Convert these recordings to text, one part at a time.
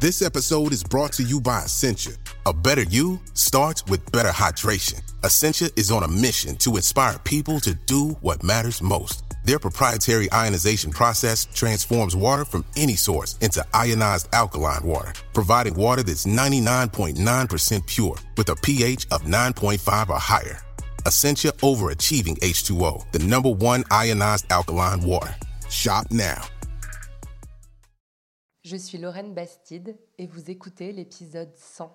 This episode is brought to you by Essentia. A better you starts with better hydration. Essentia is on a mission to inspire people to do what matters most. Their proprietary ionization process transforms water from any source into ionized alkaline water, providing water that's 99.9% pure with a pH of 9.5 or higher. Essentia overachieving H2O, the number one ionized alkaline water. Shop now. Je suis Lorraine Bastide et vous écoutez l'épisode 100.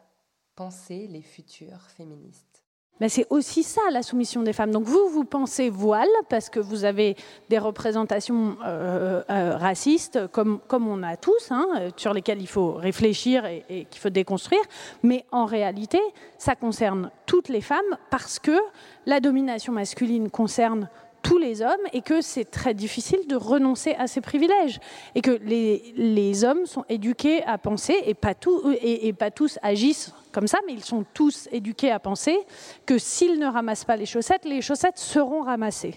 Penser les futures féministes. Mais c'est aussi ça la soumission des femmes. Donc vous, vous pensez voile parce que vous avez des représentations euh, euh, racistes comme, comme on a tous, hein, euh, sur lesquelles il faut réfléchir et, et qu'il faut déconstruire. Mais en réalité, ça concerne toutes les femmes parce que la domination masculine concerne tous les hommes et que c'est très difficile de renoncer à ces privilèges et que les, les hommes sont éduqués à penser et pas, et pas tous agissent comme ça, mais ils sont tous éduqués à penser que s'ils ne ramassent pas les chaussettes, les chaussettes seront ramassées.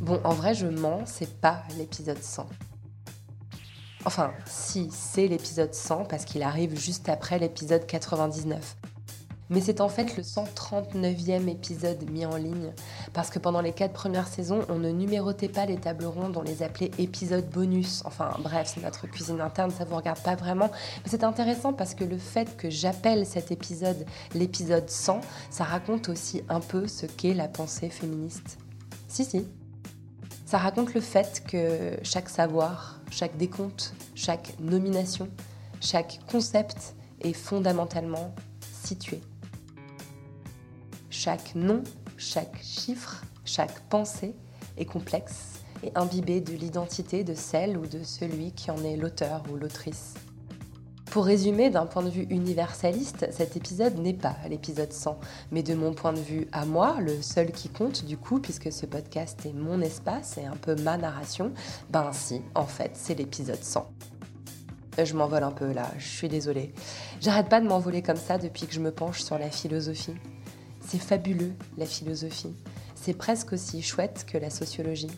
Bon, en vrai, je mens, c'est pas l'épisode 100. Enfin, si, c'est l'épisode 100 parce qu'il arrive juste après l'épisode 99. Mais c'est en fait le 139e épisode mis en ligne, parce que pendant les quatre premières saisons, on ne numérotait pas les tables rondes, on les appelait épisodes bonus. Enfin bref, c'est notre cuisine interne, ça vous regarde pas vraiment. Mais c'est intéressant parce que le fait que j'appelle cet épisode l'épisode 100, ça raconte aussi un peu ce qu'est la pensée féministe. Si, si. Ça raconte le fait que chaque savoir, chaque décompte, chaque nomination, chaque concept est fondamentalement situé. Chaque nom, chaque chiffre, chaque pensée est complexe et imbibé de l'identité de celle ou de celui qui en est l'auteur ou l'autrice. Pour résumer, d'un point de vue universaliste, cet épisode n'est pas l'épisode 100, mais de mon point de vue à moi, le seul qui compte du coup, puisque ce podcast est mon espace et un peu ma narration, ben si, en fait, c'est l'épisode 100. Je m'envole un peu là, je suis désolée. J'arrête pas de m'envoler comme ça depuis que je me penche sur la philosophie. C'est fabuleux, la philosophie. C'est presque aussi chouette que la sociologie.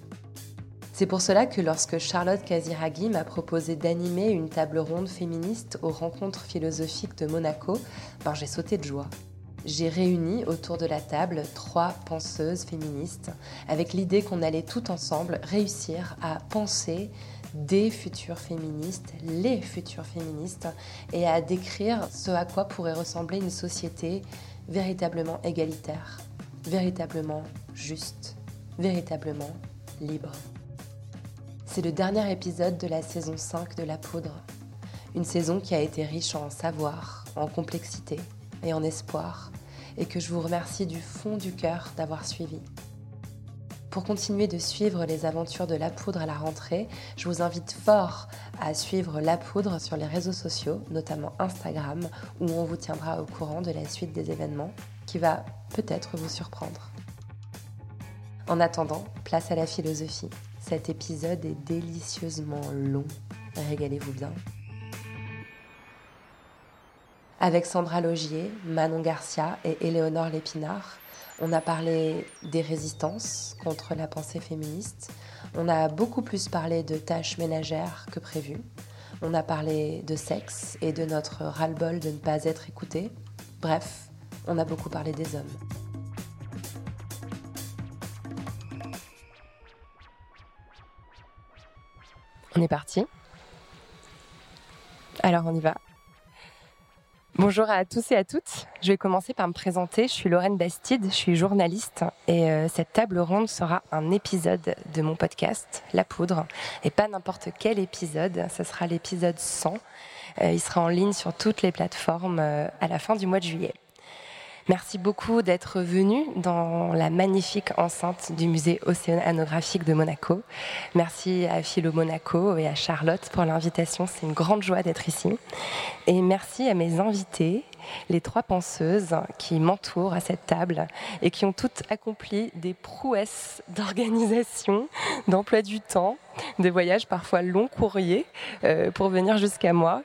C'est pour cela que lorsque Charlotte Casiraghi m'a proposé d'animer une table ronde féministe aux rencontres philosophiques de Monaco, ben j'ai sauté de joie. J'ai réuni autour de la table trois penseuses féministes avec l'idée qu'on allait tout ensemble réussir à penser des futures féministes, les futures féministes, et à décrire ce à quoi pourrait ressembler une société véritablement égalitaire, véritablement juste, véritablement libre. C'est le dernier épisode de la saison 5 de La Poudre. Une saison qui a été riche en savoir, en complexité et en espoir, et que je vous remercie du fond du cœur d'avoir suivi. Pour continuer de suivre les aventures de La Poudre à la rentrée, je vous invite fort à suivre La Poudre sur les réseaux sociaux, notamment Instagram, où on vous tiendra au courant de la suite des événements, qui va peut-être vous surprendre. En attendant, place à la philosophie. Cet épisode est délicieusement long. Régalez-vous bien. Avec Sandra Logier, Manon Garcia et Éléonore Lépinard, on a parlé des résistances contre la pensée féministe. On a beaucoup plus parlé de tâches ménagères que prévu. On a parlé de sexe et de notre ras-le-bol de ne pas être écouté. Bref, on a beaucoup parlé des hommes. On est parti. Alors on y va. Bonjour à tous et à toutes. Je vais commencer par me présenter. Je suis Lorraine Bastide, je suis journaliste et euh, cette table ronde sera un épisode de mon podcast La Poudre et pas n'importe quel épisode, ce sera l'épisode 100. Euh, il sera en ligne sur toutes les plateformes euh, à la fin du mois de juillet. Merci beaucoup d'être venu dans la magnifique enceinte du musée océanographique de Monaco. Merci à Philo Monaco et à Charlotte pour l'invitation. C'est une grande joie d'être ici. Et merci à mes invités, les trois penseuses qui m'entourent à cette table et qui ont toutes accompli des prouesses d'organisation, d'emploi du temps, de voyages parfois longs courriers euh, pour venir jusqu'à moi.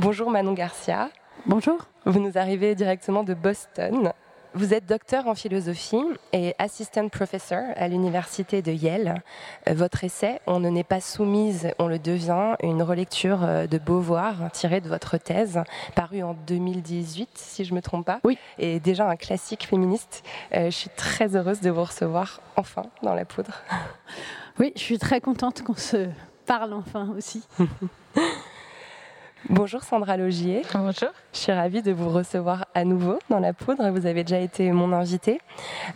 Bonjour Manon Garcia. Bonjour. Vous nous arrivez directement de Boston. Vous êtes docteur en philosophie et assistant professor à l'université de Yale. Votre essai On ne n'est pas soumise, on le devient, une relecture euh, de Beauvoir tirée de votre thèse, parue en 2018, si je ne me trompe pas. Oui. Et déjà un classique féministe. Euh, je suis très heureuse de vous recevoir enfin dans la poudre. Oui, je suis très contente qu'on se parle enfin aussi. Bonjour Sandra Logier. Bonjour. Je suis ravie de vous recevoir à nouveau dans la poudre. Vous avez déjà été mon invité.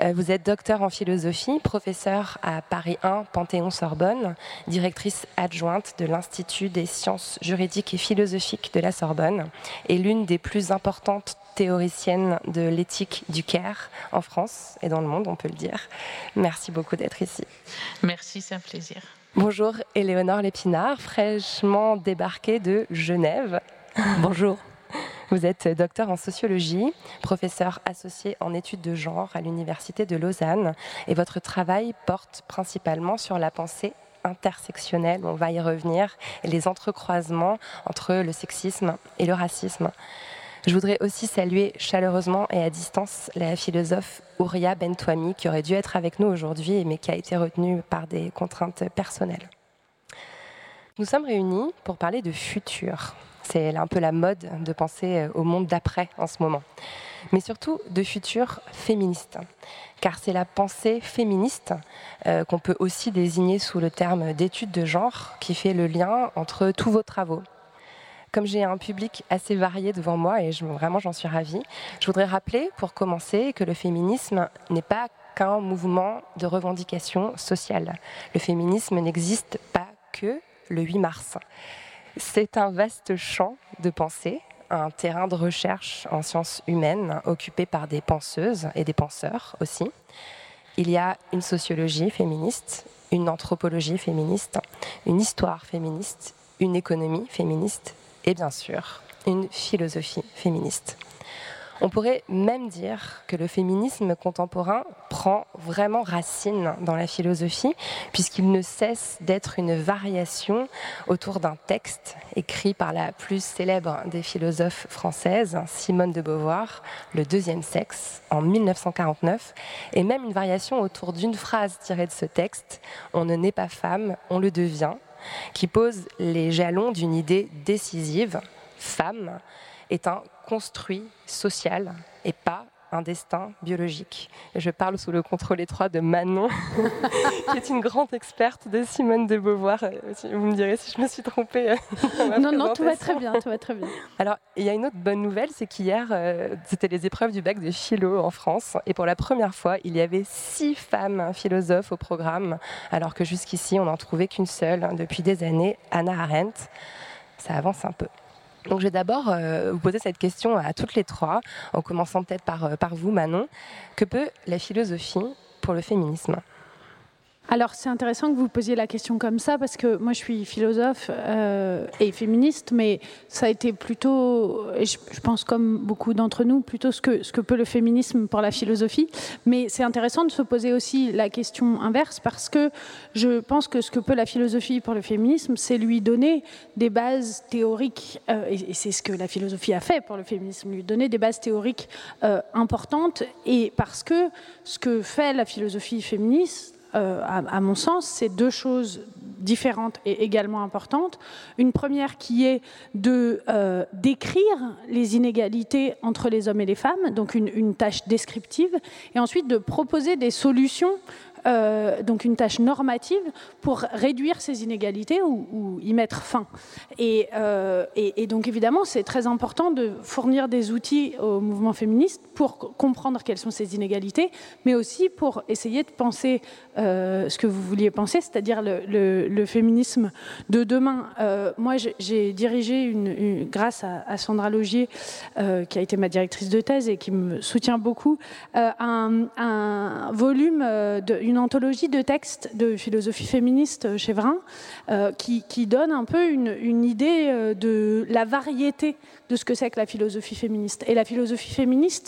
Euh, vous êtes docteur en philosophie, professeur à Paris 1, Panthéon-Sorbonne, directrice adjointe de l'Institut des sciences juridiques et philosophiques de la Sorbonne et l'une des plus importantes théoriciennes de l'éthique du Caire en France et dans le monde, on peut le dire. Merci beaucoup d'être ici. Merci, c'est un plaisir. Bonjour Éléonore Lépinard, fraîchement débarquée de Genève. Bonjour. Vous êtes docteur en sociologie, professeur associé en études de genre à l'Université de Lausanne et votre travail porte principalement sur la pensée intersectionnelle, on va y revenir, et les entrecroisements entre le sexisme et le racisme. Je voudrais aussi saluer chaleureusement et à distance la philosophe Ouria Bentouami, qui aurait dû être avec nous aujourd'hui, mais qui a été retenue par des contraintes personnelles. Nous sommes réunis pour parler de futur. C'est un peu la mode de penser au monde d'après en ce moment. Mais surtout de futur féministe. Car c'est la pensée féministe euh, qu'on peut aussi désigner sous le terme d'étude de genre qui fait le lien entre tous vos travaux, comme j'ai un public assez varié devant moi et vraiment j'en suis ravie, je voudrais rappeler pour commencer que le féminisme n'est pas qu'un mouvement de revendication sociale. Le féminisme n'existe pas que le 8 mars. C'est un vaste champ de pensée, un terrain de recherche en sciences humaines occupé par des penseuses et des penseurs aussi. Il y a une sociologie féministe, une anthropologie féministe, une histoire féministe, une économie féministe et bien sûr une philosophie féministe. On pourrait même dire que le féminisme contemporain prend vraiment racine dans la philosophie, puisqu'il ne cesse d'être une variation autour d'un texte écrit par la plus célèbre des philosophes françaises, Simone de Beauvoir, Le deuxième sexe, en 1949, et même une variation autour d'une phrase tirée de ce texte, On ne naît pas femme, on le devient, qui pose les jalons d'une idée décisive, femme est un construit social et pas un destin biologique. Je parle sous le contrôle étroit de Manon, qui est une grande experte de Simone de Beauvoir. Vous me direz si je me suis trompée. euh, Non, non, tout va très bien, tout va très bien. Alors, il y a une autre bonne nouvelle, c'est qu'hier, euh, c'était les épreuves du bac de philo en France. Et pour la première fois, il y avait six femmes philosophes au programme, alors que jusqu'ici, on n'en trouvait qu'une seule hein, depuis des années, Anna Arendt. Ça avance un peu. Donc, je vais d'abord euh, vous poser cette question à toutes les trois, en commençant peut-être par, euh, par vous, Manon. Que peut la philosophie pour le féminisme? Alors, c'est intéressant que vous posiez la question comme ça, parce que moi, je suis philosophe euh, et féministe, mais ça a été plutôt, je, pense comme beaucoup d'entre nous, plutôt ce que, ce que peut le féminisme pour la philosophie. Mais c'est intéressant de se poser aussi la question inverse, parce que je pense que ce que peut la philosophie pour le féminisme, c'est lui donner des bases théoriques, euh, et, et c'est ce que la philosophie a fait pour le féminisme, lui donner des bases théoriques euh, importantes, et parce que ce que fait la philosophie féministe, euh, à, mon sens, c'est deux choses différentes et également importantes. Une première qui est de euh, décrire les inégalités entre les hommes et les femmes, donc une tâche descriptive, et ensuite de proposer des solutions donc une tâche normative pour réduire ces inégalités ou, y mettre fin. Et, et, donc évidemment, c'est très important de fournir des outils au mouvement féministe pour comprendre quelles sont ces inégalités, mais aussi pour essayer de penser ce que vous vouliez penser, c'est-à-dire le, féminisme de demain. moi, j'ai dirigé, grâce à, Sandra Logier, qui a été ma directrice de thèse et qui me soutient beaucoup, euh, un, volume, euh, de, une anthologie de textes de philosophie féministe chez Vrin, euh, qui, donne un peu une, une idée de la variété de ce que c'est que la philosophie féministe. Et la philosophie féministe,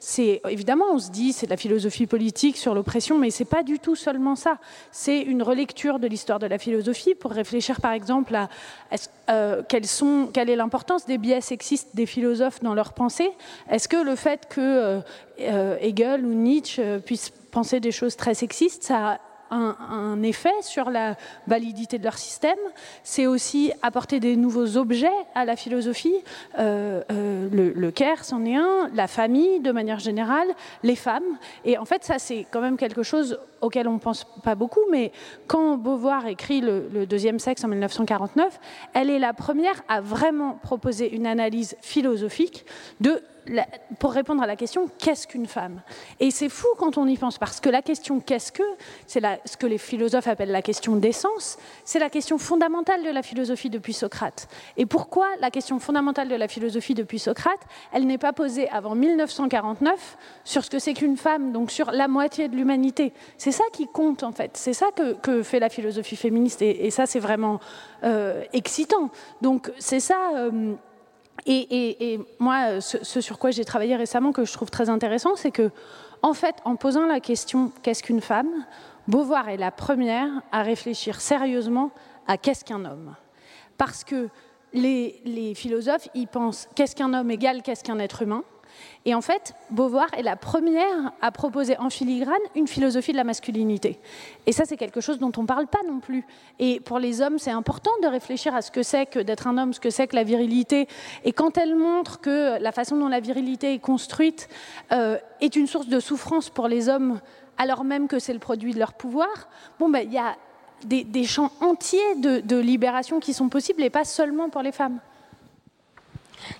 c'est évidemment, on se dit, c'est de la philosophie politique sur l'oppression, mais c'est pas du tout seulement ça. C'est une relecture de l'histoire de la philosophie pour réfléchir, par exemple, à euh, sont, quelle est l'importance des biais sexistes des philosophes dans leur pensée. Est-ce que le fait que euh, euh, Hegel ou Nietzsche puissent penser des choses très sexistes, ça un, effet sur la validité de leur système. C'est aussi apporter des nouveaux objets à la philosophie. Euh, euh, le, le CARE, c'en est un, la famille de manière générale, les femmes. Et en fait, ça, c'est quand même quelque chose auquel on ne pense pas beaucoup, mais quand Beauvoir écrit le, le, deuxième sexe en 1949, elle est la première à vraiment proposer une analyse philosophique de pour répondre à la question qu'est-ce qu'une femme? Et c'est fou quand on y pense, parce que la question qu'est-ce que, c'est ce que les philosophes appellent la question d'essence, c'est la question fondamentale de la philosophie depuis Socrate. Et pourquoi la question fondamentale de la philosophie depuis Socrate, elle n'est pas posée avant 1949 sur ce que c'est qu'une femme, donc sur la moitié de l'humanité? C'est ça qui compte en fait, c'est ça que, fait la philosophie féministe, et, ça c'est vraiment euh, excitant. Donc c'est ça. Euh, et, moi, ce, sur quoi j'ai travaillé récemment, que je trouve très intéressant, c'est que, en fait, en posant la question qu'est-ce qu'une femme, Beauvoir est la première à réfléchir sérieusement à qu'est-ce qu'un homme. Parce que les, les philosophes, ils pensent qu'est-ce qu'un homme égale qu'est-ce qu'un être humain. Et en fait, Beauvoir est la première à proposer en filigrane une philosophie de la masculinité. Et ça, c'est quelque chose dont on ne parle pas non plus. Et pour les hommes, c'est important de réfléchir à ce que c'est que d'être un homme, ce que c'est que la virilité. Et quand elle montre que la façon dont la virilité est construite euh, est une source de souffrance pour les hommes, alors même que c'est le produit de leur pouvoir, bon, ben, il y a des, champs entiers de libération qui sont possibles et pas seulement pour les femmes.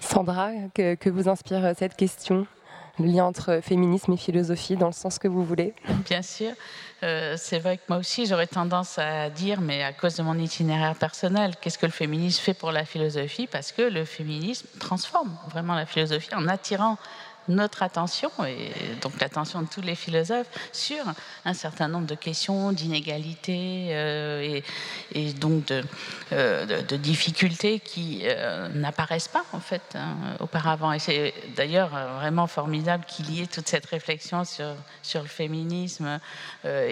Sandra, que, vous inspire cette question? Le lien entre féminisme et philosophie dans le sens que vous voulez? Bien sûr. Euh, c'est vrai que moi aussi, j'aurais tendance à dire, mais à cause de mon itinéraire personnel, qu'est-ce que le féminisme fait pour la philosophie? Parce que le féminisme transforme vraiment la philosophie en attirant notre attention, et donc l'attention de tous les philosophes, sur un certain nombre de questions d'inégalités euh, et, donc euh, de, difficultés qui euh, n'apparaissent pas en fait hein, auparavant. Et c'est d'ailleurs vraiment formidable qu'il y ait toute cette réflexion sur, sur le féminisme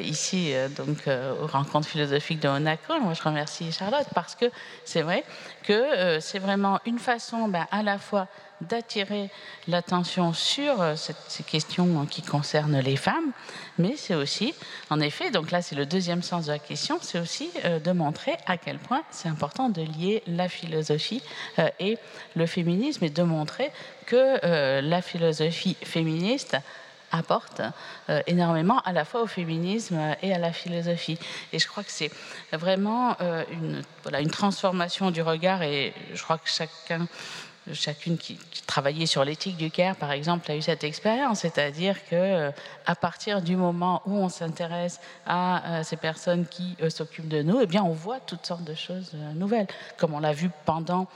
ici, donc aux rencontres philosophiques de Monaco. Moi, je remercie Charlotte parce que c'est vrai que c'est vraiment une façon ben, à la fois d'attirer l'attention sur euh, ces questions qui concernent les femmes, mais c'est aussi, en effet, donc là c'est le deuxième sens de la question, c'est aussi euh, de montrer à quel point c'est important de lier la philosophie euh, et le féminisme et de montrer que la philosophie féministe apporte énormément à la fois au féminisme et à la philosophie. Et je crois que c'est vraiment une transformation du regard et je crois que chacun chacune qui, travaillait sur l'éthique du Caire, par exemple, a eu cette expérience, c'est-à-dire que euh, à partir du moment où on s'intéresse à euh, ces personnes qui euh, s'occupent de nous, eh bien, on voit toutes sortes de choses nouvelles, comme on l'a vu pendant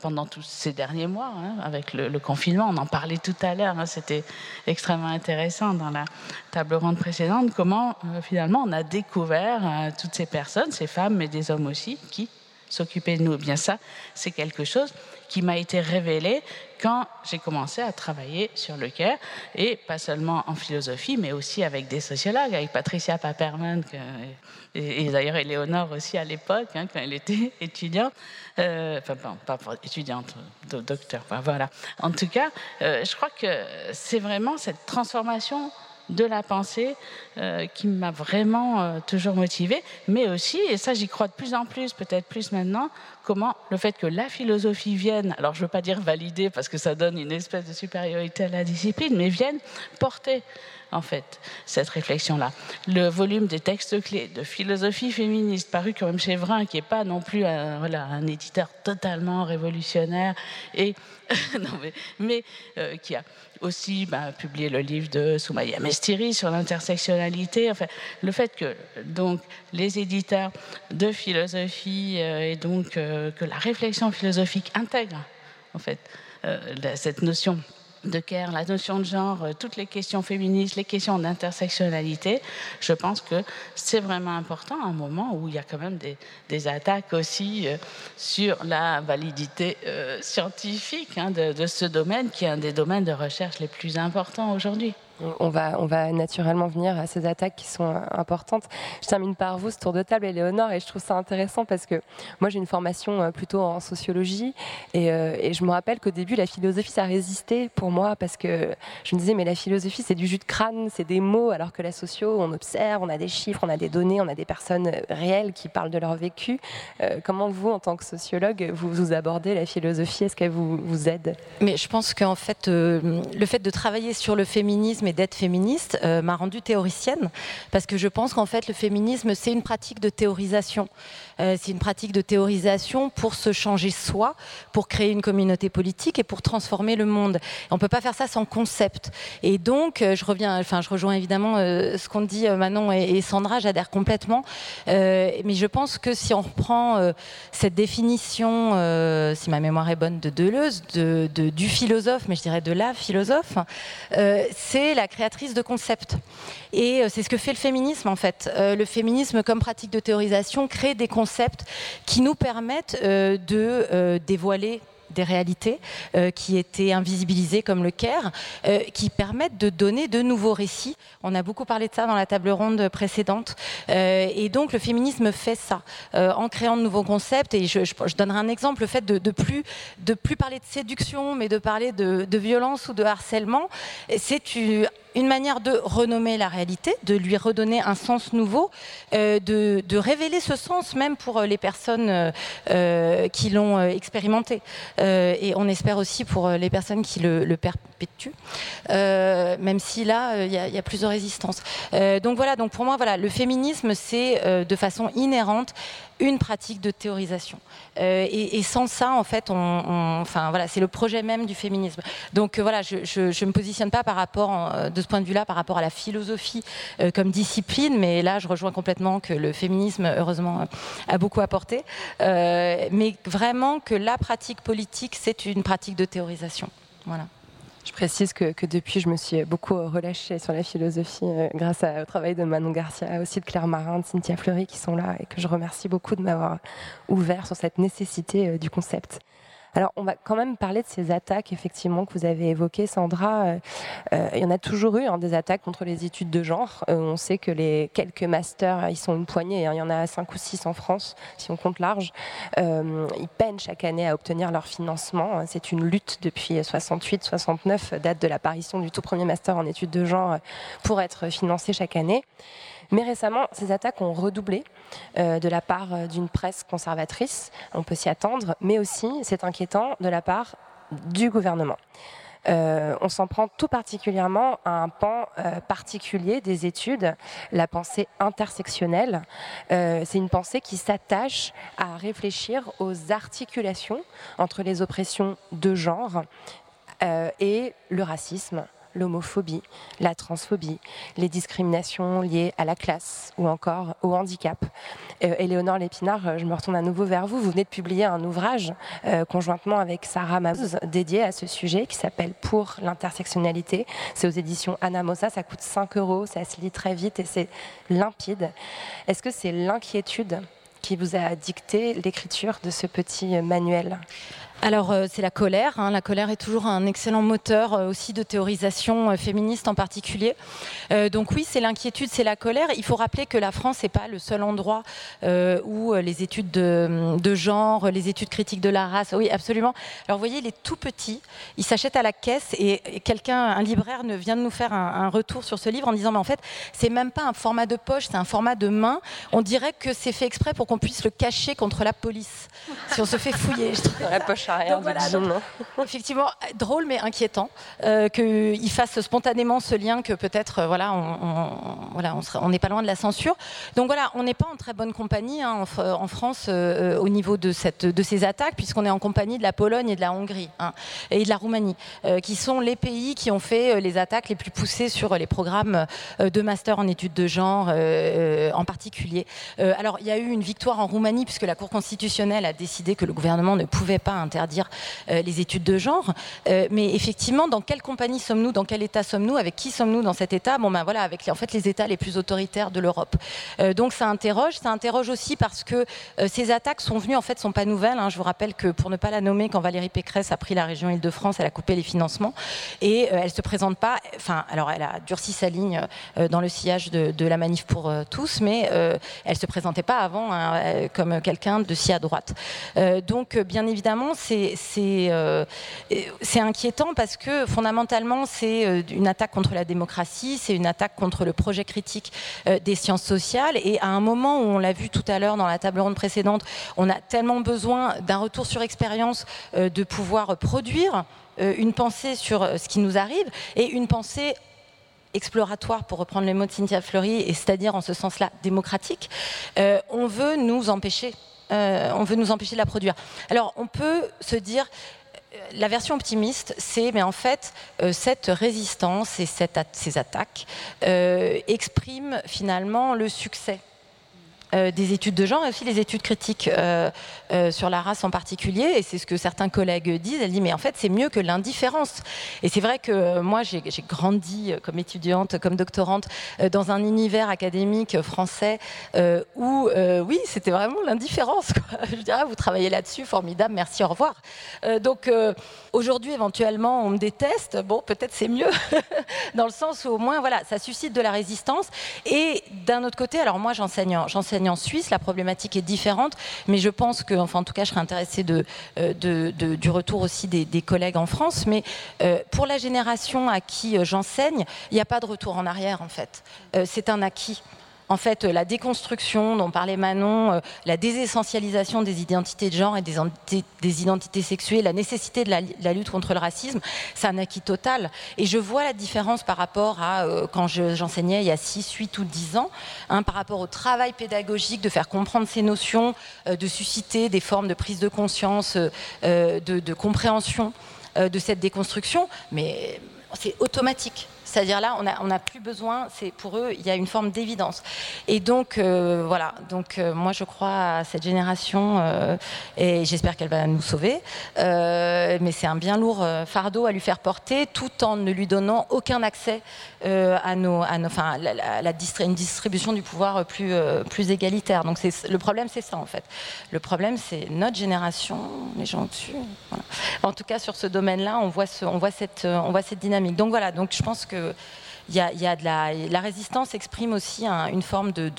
pendant tous ces derniers mois hein, avec le, confinement. On en parlait tout à l'heure, hein, c'était extrêmement intéressant dans la table ronde précédente. Comment finalement on a découvert toutes ces personnes, ces femmes, mais des hommes aussi, qui s'occupaient de nous. Eh bien, ça, c'est quelque chose qui m'a été révélé quand j'ai commencé à travailler sur le Caire, et pas seulement en philosophie, mais aussi avec des sociologues, avec Patricia Paperman, et, d'ailleurs Éléonore aussi à l'époque, hein, quand elle était étudiante, euh, enfin pas étudiante, docteur, voilà. En tout cas, euh, je crois que c'est vraiment cette transformation de la pensée euh, qui m'a vraiment toujours motivée, mais aussi, et ça j'y crois de plus en plus, peut-être plus maintenant, comment le fait que la philosophie vienne, alors je ne veux pas dire valider parce que ça donne une espèce de supériorité à la discipline, mais vienne porter en fait, cette réflexion-là. Le volume des textes clés de philosophie féministe paru quand même chez Vrin, qui n'est pas non plus un, éditeur totalement révolutionnaire, et, mais euh, qui a aussi bah, publié le livre de Soumaya Mestiri sur l'intersectionnalité. Enfin, le fait que donc les éditeurs de philosophie euh, et donc euh, que la réflexion philosophique intègre en fait cette notion de Kerr, la notion de genre, euh, toutes les questions féministes, les questions d'intersectionnalité, je pense que c'est vraiment important à un moment où il y a quand même des, attaques aussi euh, sur la validité euh, scientifique hein, de, ce domaine, qui est un des domaines de recherche les plus importants aujourd'hui. On va, on va naturellement venir à ces attaques qui sont importantes. Je termine par vous, ce tour de table, Éléonore, et je trouve ça intéressant parce que moi j'ai une formation euh, plutôt en sociologie et, euh, et je me rappelle qu'au début la philosophie ça résistait pour moi parce que je me disais mais la philosophie c'est du jus de crâne, c'est des mots alors que la socio on observe, on a des chiffres, on a des données, on a des personnes euh, réelles qui parlent de leur vécu. comment vous en tant que sociologue vous, vous abordez la philosophie? Est-ce qu'elle vous, vous aide? Mais je pense qu'en fait le fait de travailler sur le féminisme d'être féministe euh, m'a rendue théoricienne parce que je pense qu'en fait le féminisme c'est une pratique de théorisation. Euh, c'est une pratique de théorisation pour se changer soi, pour créer une communauté politique et pour transformer le monde. on peut pas faire ça sans concept. Et donc euh, je reviens, enfin je rejoins évidemment ce qu'ont dit Manon et, Sandra, j'adhère complètement. mais je pense que si on reprend cette définition, si ma mémoire est bonne, de Deleuze, de, du philosophe, mais je dirais de la philosophe, c'est la créatrice de concepts. Et euh, c'est ce que fait le féminisme en fait. Euh, le féminisme comme pratique de théorisation crée des concepts qui nous permettent euh, de dévoiler des réalités euh, qui étaient invisibilisées comme le Caire, euh, qui permettent de donner de nouveaux récits. On a beaucoup parlé de ça dans la table ronde précédente. Euh, et donc le féminisme fait ça en créant de nouveaux concepts. Et je, donnerai un exemple, le fait de, de, plus, de plus parler de séduction, mais de parler de, de violence ou de harcèlement, c'est une manière de renommer la réalité, de lui redonner un sens nouveau, de, de, révéler ce sens même pour les personnes qui l'ont expérimenté. Euh, et on espère aussi pour euh, les personnes qui le, perpétuent, euh, même si là, il y, a plusieurs résistances. donc voilà, donc pour moi, voilà, le féminisme, c'est de façon inhérente une pratique de théorisation. et, sans ça, en fait, enfin voilà, c'est le projet même du féminisme. Donc voilà, je, ne me positionne pas par rapport, de ce point de vue-là, par rapport à la philosophie comme discipline, mais là, je rejoins complètement que le féminisme, heureusement, a beaucoup apporté, mais vraiment que la pratique politique c'est une pratique de théorisation. Voilà. Je précise que, depuis, je me suis beaucoup relâchée sur la philosophie euh, grâce au travail de Manon Garcia, aussi de Claire Marin, de Cynthia Fleury qui sont là et que je remercie beaucoup de m'avoir ouvert sur cette nécessité euh, du concept. Alors, on va quand même parler de ces attaques, effectivement, que vous avez évoquées, Sandra. Euh, euh, il y en a toujours eu, hein, des attaques contre les études de genre. Euh, on sait que les quelques masters, ils sont une poignée. Hein. il y en a cinq ou six en France, si on compte large. ils peinent chaque année à obtenir leur financement. C'est une lutte depuis 68-69, date de l'apparition du tout premier master en études de genre, pour être financé chaque année. Mais récemment, ces attaques ont redoublé euh, de la part euh, d'une presse conservatrice, on peut s'y attendre, mais aussi, c'est inquiétant, de la part du gouvernement. Euh, on s'en prend tout particulièrement à un pan particulier des études, la pensée intersectionnelle. c'est une pensée qui s'attache à réfléchir aux articulations entre les oppressions de genre et le racisme, l'homophobie, la transphobie, les discriminations liées à la classe ou encore au handicap. Euh, Éléonore Lépinard, euh, je me retourne à nouveau vers vous. Vous venez de publier un ouvrage euh, conjointement avec Sarah Mabouz dédié à ce sujet qui s'appelle Pour l'intersectionnalité. C'est aux éditions Anna Mossa, ça coûte 5 euros, ça se lit très vite et c'est limpide. Est-ce que c'est l'inquiétude qui vous a dicté l'écriture de ce petit manuel? Alors euh, c'est la colère. Hein. La colère est toujours un excellent moteur euh, aussi de théorisation euh, féministe en particulier. donc oui, c'est l'inquiétude, c'est la colère. Il faut rappeler que la France n'est pas le seul endroit où les études de, genre, les études critiques de la race, oui absolument. Alors vous voyez, il est tout petit, il s'achète à la caisse et, quelqu'un, un libraire, vient de nous faire un, retour sur ce livre en disant mais en fait c'est même pas un format de poche, c'est un format de main. On dirait que c'est fait exprès pour qu'on puisse le cacher contre la police si on se fait fouiller. Je la poche effectivement, drôle mais inquiétant euh, qu'il fasse spontanément ce lien que peut-être, euh, voilà, on, voilà, on n'est pas loin de la censure. Donc voilà, on n'est pas en très bonne compagnie hein, en, France euh, au niveau de, cette, de ces attaques, puisqu'on est en compagnie de la Pologne et de la Hongrie hein, et de la Roumanie, qui sont les pays qui ont fait les attaques les plus poussées sur les programmes de master en études de genre en particulier. alors il y a eu une victoire en Roumanie puisque la Cour constitutionnelle a décidé que le gouvernement ne pouvait pas interdire euh, les études de genre. Euh, mais effectivement, dans quelle compagnie sommes-nous Dans quel état sommes-nous Avec qui sommes-nous dans cet état? Bon, ben voilà, avec en fait les états les plus autoritaires de l'Europe. Euh, donc ça interroge. Ça interroge aussi parce que ces attaques sont venues, en fait, sont pas nouvelles. Hein. Je vous rappelle que pour ne pas la nommer, quand Valérie Pécresse a pris la région Île-de-France, elle a coupé les financements et elle se présente pas. Enfin, alors elle a durci sa ligne dans le sillage de, la manif pour tous, mais elle se présentait pas avant hein, comme quelqu'un de si à droite. donc, bien évidemment, c'est euh, c'est inquiétant parce que fondamentalement, c'est euh, une attaque contre la démocratie, c'est une attaque contre le projet critique euh, des sciences sociales. Et à un moment où on l'a vu tout à l'heure dans la table ronde précédente, on a tellement besoin d'un retour sur expérience de pouvoir produire une pensée sur ce qui nous arrive et une pensée exploratoire, pour reprendre les mots de Cynthia Fleury, et c'est-à-dire en ce sens-là démocratique, on veut nous empêcher euh, on veut nous empêcher de la produire. Alors on peut se dire, euh, la version optimiste, c'est, mais en fait, euh, cette résistance et ces attaques expriment finalement le succès euh, des études de genre et aussi les études critiques euh, euh, sur la race en particulier. Et c'est ce que certains collègues disent. Elle dit, mais en fait, c'est mieux que l'indifférence. Et c'est vrai que moi, j'ai grandi comme étudiante, comme doctorante, dans un univers académique français où, oui, c'était vraiment l'indifférence. Je dirais, vous travaillez là-dessus, formidable, merci, au revoir. donc, aujourd'hui, éventuellement, on me déteste. Bon, peut-être c'est mieux, dans le sens où au moins, voilà, ça suscite de la résistance. Et d'un autre côté, alors moi, j'enseigne, j'enseigne en Suisse, la problématique est différente, mais je pense que, en tout cas, je serais intéressée euh, du retour aussi des, collègues en France. Mais euh, pour la génération à qui euh, j'enseigne, il n'y a pas de retour en arrière en fait. c'est un acquis en fait, la déconstruction dont parlait Manon, euh, la désessentialisation des identités de genre et des, identités sexuées, la nécessité de la, lutte contre le racisme, c'est un acquis total. Et je vois la différence par rapport à euh, quand j'enseignais il y a 6, 8 ou 10 ans, hein, par rapport au travail pédagogique de faire comprendre ces notions, euh, de susciter des formes de prise de conscience, de, compréhension de cette déconstruction. Mais c'est automatique. C'est-à-dire là, on n'a plus besoin, c'est pour eux, il y a une forme d'évidence. Et donc, euh, voilà, donc euh, moi je crois à cette génération euh, et j'espère qu'elle va nous sauver. mais c'est un bien lourd fardeau à lui faire porter tout en ne lui donnant aucun accès à, nos, à nos, la, une distribution du pouvoir plus, plus égalitaire. Donc le problème, c'est ça en fait. Le problème, c'est notre génération, les gens au-dessus. En tout cas, sur ce domaine-là, on, voit on, voit cette, on voit cette dynamique. Donc voilà, donc je pense que il y a, de la, la, résistance exprime aussi une forme de,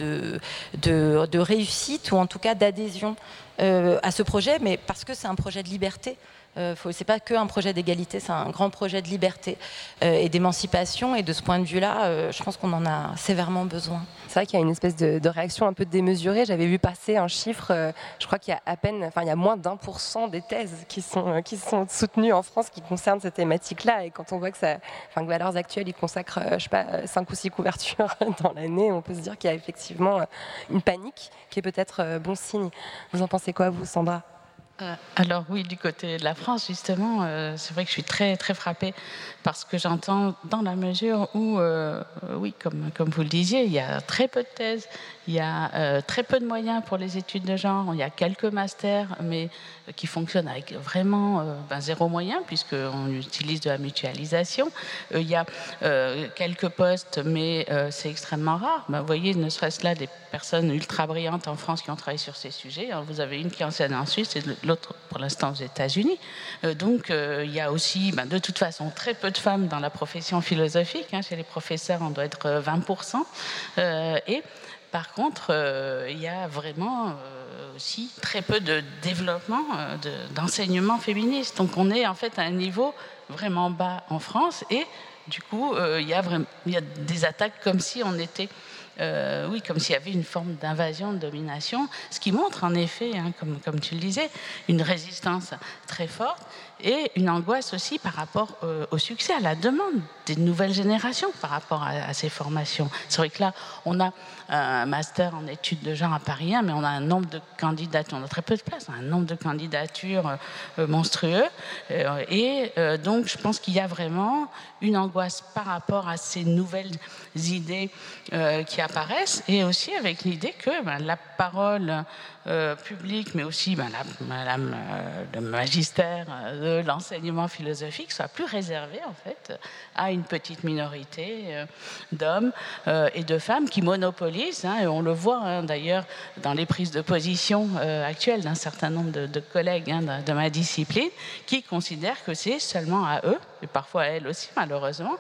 de, réussite ou en tout cas d'adhésion euh, à ce projet, mais parce que c'est un projet de liberté. Euh, c'est pas que un projet d'égalité, c'est un grand projet de liberté euh, et d'émancipation. Et de ce point de vue-là, euh, je pense qu'on en a sévèrement besoin. C'est vrai qu'il y a une espèce de, réaction un peu démesurée. J'avais vu passer un chiffre, euh, je crois qu'il y a à peine, enfin il y a moins d'un pour cent des thèses qui sont, qui sont soutenues en France qui concernent cette thématique-là. Et quand on voit que ça, enfin que Valeurs Actuelles, ils consacrent, je sais pas, cinq ou six couvertures dans l'année, on peut se dire qu'il y a effectivement une panique qui est peut-être bon signe. Vous en pensez quoi, vous, Sandra? Alors oui, du côté de la France, justement, euh, c'est vrai que je suis très très frappée parce que j'entends dans la mesure où, euh, oui, comme, comme vous le disiez, il y a très peu de thèses, il y a très peu de moyens pour les études de genre, il y a quelques masters, mais qui fonctionnent avec vraiment ben, zéro moyen puisqu'on utilise de la mutualisation. il y a quelques postes, mais c'est extrêmement rare. Ben, vous voyez, ne serait-ce là des personnes ultra brillantes en France qui ont travaillé sur ces sujets. Vous avez une qui enseigne en Suisse, c'est l'autre pour l'instant aux États-Unis. donc il y a aussi, ben, de toute façon, très peu de femmes dans la profession philosophique. Hein. Chez les professeurs, on doit être 20%. et par contre, il y a vraiment aussi très peu de développement d'enseignement féministe. Donc on est en fait à un niveau vraiment bas en France et du coup, il y, a des attaques comme si on était euh, oui, comme s'il y avait une forme d'invasion, de domination, ce qui montre en effet, hein, comme, tu le disais, une résistance très forte et une angoisse aussi par rapport euh, au succès, à la demande des nouvelles générations par rapport à, ces formations. C'est vrai que là, on a un master en études de genre à Paris mais on a un nombre de candidatures, on a très peu de place, un nombre de candidatures euh, monstrueux. et donc, je pense qu'il y a vraiment une angoisse par rapport à ces nouvelles idées qui apparaissent, et aussi avec l'idée que ben, la parole euh, publique, mais aussi ben, la, euh, le magistère euh, de l'enseignement philosophique soit plus réservé en fait à une petite minorité d'hommes et de femmes qui monopolisent, hein, et on le voit hein, d'ailleurs dans les prises de position actuelles d'un certain nombre de, collègues hein, de, ma discipline, qui considèrent que c'est seulement à eux, et parfois à elles aussi malheureusement,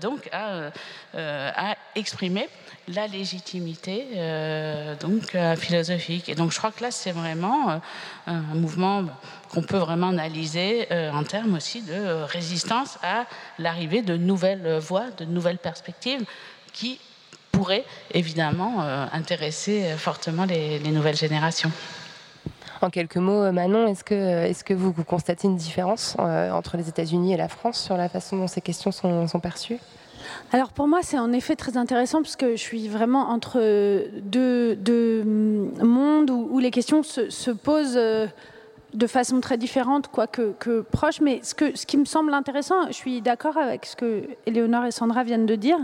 donc à exprimer la légitimité euh, donc euh, philosophique. Et donc je crois que là c'est vraiment euh, un mouvement qu'on peut vraiment analyser en termes aussi de résistance à l'arrivée de nouvelles voies, de nouvelles perspectives qui pourraient évidemment intéresser fortement les, nouvelles générations. En quelques mots, Manon, est-ce que, vous, constatez une différence entre les États-Unis et la France sur la façon dont ces questions sont perçues? Alors pour moi, c'est en effet très intéressant parce que je suis vraiment entre deux, mondes où, les questions se, posent euh, de façon très différente, quoique que proche. Mais ce, que, ce qui me semble intéressant, je suis d'accord avec ce que Éléonore et Sandra viennent de dire,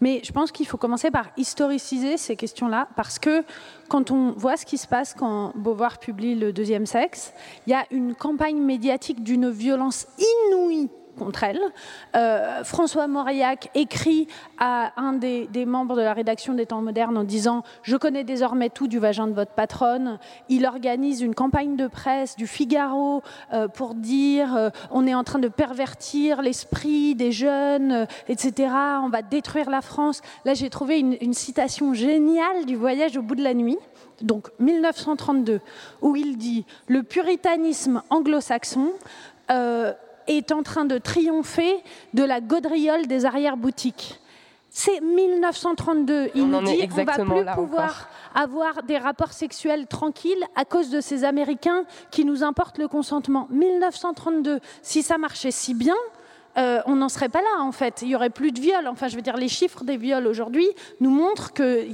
mais je pense qu'il faut commencer par historiciser ces questions-là parce que quand on voit ce qui se passe quand Beauvoir publie Le deuxième sexe, il y a une campagne médiatique d'une violence inouïe contre elle. Euh, François Mauriac écrit à un des, membres de la rédaction des Temps modernes en disant Je connais désormais tout du vagin de votre patronne. Il organise une campagne de presse du Figaro euh, pour dire euh, On est en train de pervertir l'esprit des jeunes, etc. On va détruire la France. Là, j'ai trouvé une, citation géniale du voyage au bout de la nuit donc 1932, où il dit Le puritanisme anglo-saxon est en train de triompher de la gaudriole des arrière-boutiques. C'est 1932. Il nous dit qu'on va plus pouvoir avoir des rapports sexuels tranquilles à cause de ces Américains qui nous importent le consentement. 1932. Si ça marchait si bien, euh, on n'en serait pas là en fait. Il y aurait plus de viols. Enfin, je veux dire, les chiffres des viols aujourd'hui nous montrent que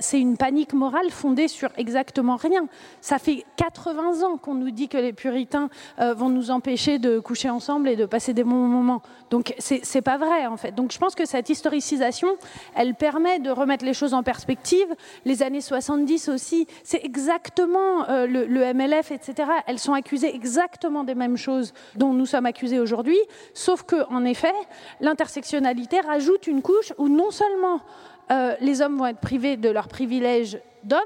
c'est une panique morale fondée sur exactement rien. Ça fait 80 ans qu'on nous dit que les puritains euh, vont nous empêcher de coucher ensemble et de passer des bons moments. Donc, c'est pas vrai en fait. Donc, je pense que cette historicisation, elle permet de remettre les choses en perspective. Les années 70 aussi, c'est exactement euh, le, le MLF, etc. Elles sont accusées exactement des mêmes choses dont nous sommes accusés aujourd'hui, sauf que en effet, l'intersectionnalité rajoute une couche où non seulement euh, les hommes vont être privés de leurs privilèges d'hommes,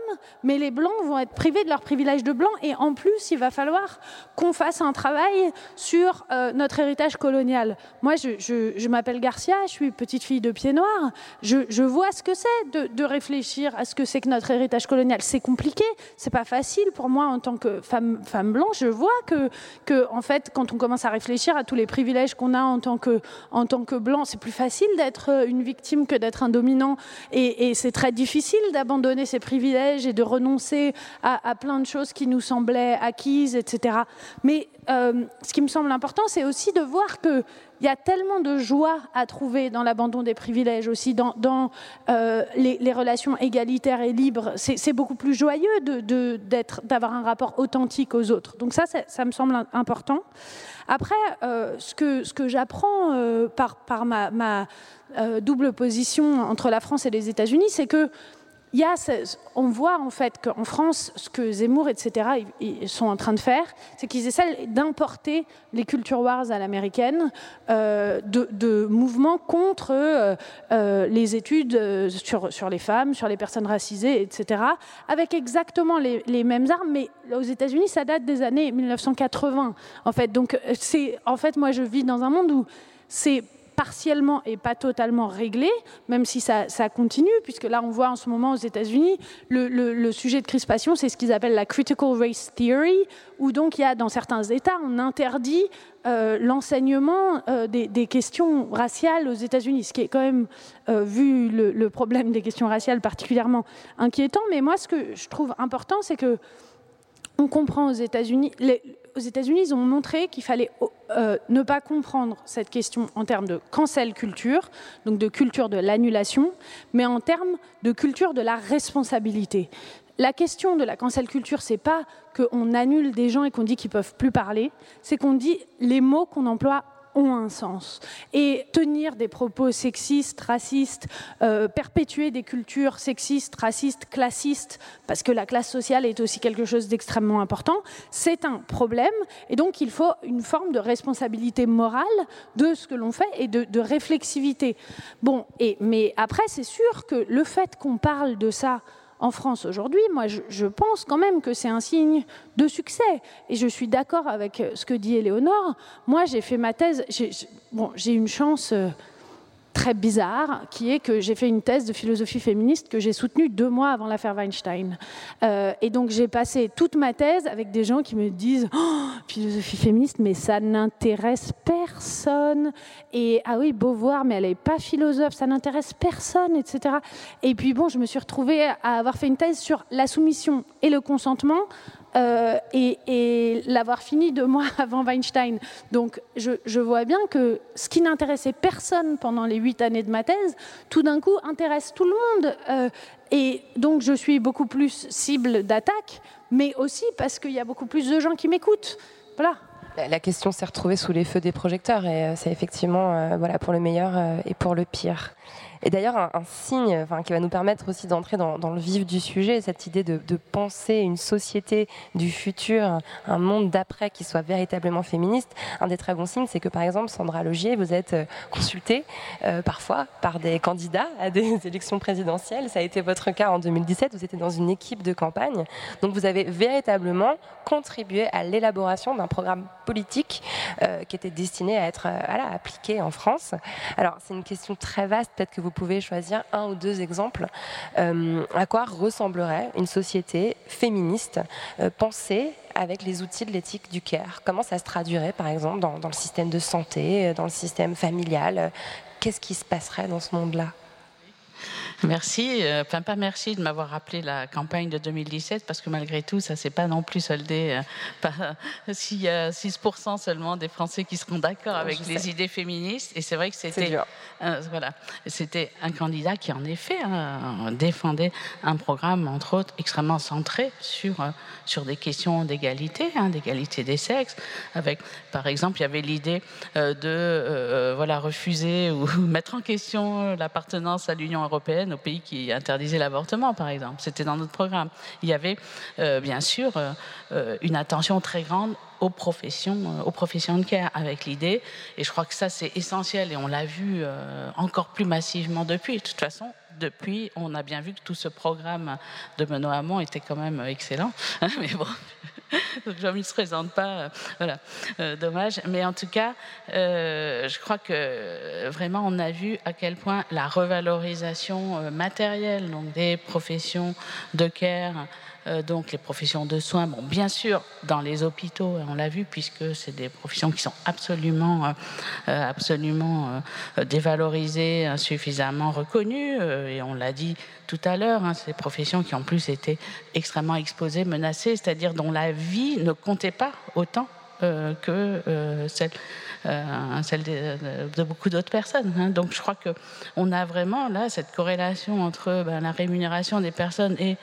mais les blancs vont être privés de leur privilège de blanc. Et en plus, il va falloir qu'on fasse un travail sur euh, notre héritage colonial. Moi, je, m'appelle Garcia, je suis petite fille de pied noir. Je, vois ce que c'est de, réfléchir à ce que c'est que notre héritage colonial. C'est compliqué, c'est pas facile pour moi en tant que femme, femme blanche. Je vois que, en fait, quand on commence à réfléchir à tous les privilèges qu'on a en tant que, en tant que blanc, c'est plus facile d'être euh, une victime que d'être un dominant. Et, et c'est très difficile d'abandonner ces privilèges et de renoncer à, plein de choses qui nous semblaient acquises, etc. Mais euh, ce qui me semble important, c'est aussi de voir qu'il y a tellement de joie à trouver dans l'abandon des privilèges, aussi dans, euh, les, relations égalitaires et libres. C'est beaucoup plus joyeux d'avoir un rapport authentique aux autres. Donc ça, ça me semble important. Après, euh, ce que, que j'apprends par, par ma, ma double position entre la France et les États-Unis, c'est que il y a, on voit en fait qu'en France, ce que Zemmour, etc., ils sont en train de faire, c'est qu'ils essaient d'importer les culture wars à l'américaine, euh, de, mouvements contre euh, euh, les études sur, les femmes, sur les personnes racisées, etc., avec exactement les, les mêmes armes, mais aux États-Unis, ça date des années 1980, en fait. Donc, c'est, en fait, moi, je vis dans un monde où c'est partiellement et pas totalement réglé, même si ça, continue, puisque là on voit en ce moment aux États-Unis, le, sujet de crispation, c'est ce qu'ils appellent la critical race theory, où donc il y a dans certains États, on interdit euh, l'enseignement euh, des, questions raciales aux États-Unis, ce qui est quand même, euh, vu le, problème des questions raciales, particulièrement inquiétant. Mais moi, ce que je trouve important, c'est que on comprend aux États-Unis, aux États-Unis, ils ont montré qu'il fallait euh, ne pas comprendre cette question en termes de cancel culture, donc de culture de l'annulation, mais en termes de culture de la responsabilité. La question de la cancel culture, c'est pas qu'on annule des gens et qu'on dit qu'ils peuvent plus parler, c'est qu'on dit les mots qu'on emploie ont un sens. Et tenir des propos sexistes, racistes, euh, perpétuer des cultures sexistes, racistes, classistes, parce que la classe sociale est aussi quelque chose d'extrêmement important, c'est un problème. Et donc il faut une forme de responsabilité morale de ce que l'on fait et de, de réflexivité. Bon, et, mais après, c'est sûr que le fait qu'on parle de ça en France aujourd'hui, moi, je, pense quand même que c'est un signe de succès. Et je suis d'accord avec ce que dit Éléonore. Moi, j'ai fait ma thèse. J'ai une chance. Euh, très bizarre, qui est que j'ai fait une thèse de philosophie féministe que j'ai soutenue deux mois avant l'affaire Weinstein. Euh, et donc j'ai passé toute ma thèse avec des gens qui me disent oh, philosophie féministe, mais ça n'intéresse personne. Et ah oui, Beauvoir, mais elle n'est pas philosophe, ça n'intéresse personne, etc. Et puis bon, je me suis retrouvée à avoir fait une thèse sur la soumission et le consentement euh, et, l'avoir fini deux mois avant Weinstein. Donc je, vois bien que ce qui n'intéressait personne pendant les huit années de ma thèse, tout d'un coup intéresse tout le monde. Euh, et donc je suis beaucoup plus cible d'attaque, mais aussi parce qu'il y a beaucoup plus de gens qui m'écoutent. Voilà. La question s'est retrouvée sous les feux des projecteurs et euh, c'est effectivement voilà, pour le meilleur et pour le pire. Et d'ailleurs, un, signe qui va nous permettre aussi d'entrer dans, le vif du sujet, cette idée de, penser une société du futur, un monde d'après qui soit véritablement féministe. Un des très bons signes, c'est que par exemple, Sandra Logier, vous êtes euh, consultée euh, parfois par des candidats à des élections présidentielles. Ça a été votre cas en 2017. Vous étiez dans une équipe de campagne. Donc vous avez véritablement contribué à l'élaboration d'un programme politique euh, qui était destiné à être appliqué en France. Alors c'est une question très vaste, peut-être que vous pouvez choisir un ou deux exemples euh, à quoi ressemblerait une société féministe euh, pensée avec les outils de l'éthique du care? Comment ça se traduirait, par exemple, dans, dans le système de santé, dans le système familial? Qu'est-ce qui se passerait dans ce monde-là? Merci, euh, enfin pas merci de m'avoir rappelé la campagne de 2017 parce que malgré tout, ça s'est pas non plus soldé euh, par euh, s'il y a 6% seulement des Français qui seront d'accord avec les idées féministes. Et c'est vrai que c'était voilà, c'était un candidat qui en effet hein, défendait un programme entre autres extrêmement centré sur sur des questions d'égalité, hein, d'égalité des sexes. Avec par exemple, il y avait l'idée de voilà refuser ou mettre en question l'appartenance à l'Union européenne au pays qui interdisait l'avortement, par exemple. C'était dans notre programme. Il y avait, euh, bien sûr, euh, euh, une attention très grande aux professions, aux professions de care, avec l'idée, et je crois que ça c'est essentiel, et on l'a vu encore plus massivement depuis. De toute façon, depuis, on a bien vu que tout ce programme de Benoît Hamon était quand même excellent, mais bon. Je ne me présente pas, euh, voilà, euh, dommage. Mais en tout cas, euh, je crois que vraiment on a vu à quel point la revalorisation matérielle donc des professions de care, donc les professions de soins, bon, bien sûr, dans les hôpitaux, on l'a vu, puisque c'est des professions qui sont absolument, absolument dévalorisées, insuffisamment reconnues, et on l'a dit tout à l'heure, hein, ces professions qui en plus étaient extrêmement exposées, menacées, c'est-à-dire dont la vie ne comptait pas autant euh, que euh, celle, euh, celle de, beaucoup d'autres personnes. Hein. Donc je crois qu'on a vraiment là cette corrélation entre ben, la rémunération des personnes et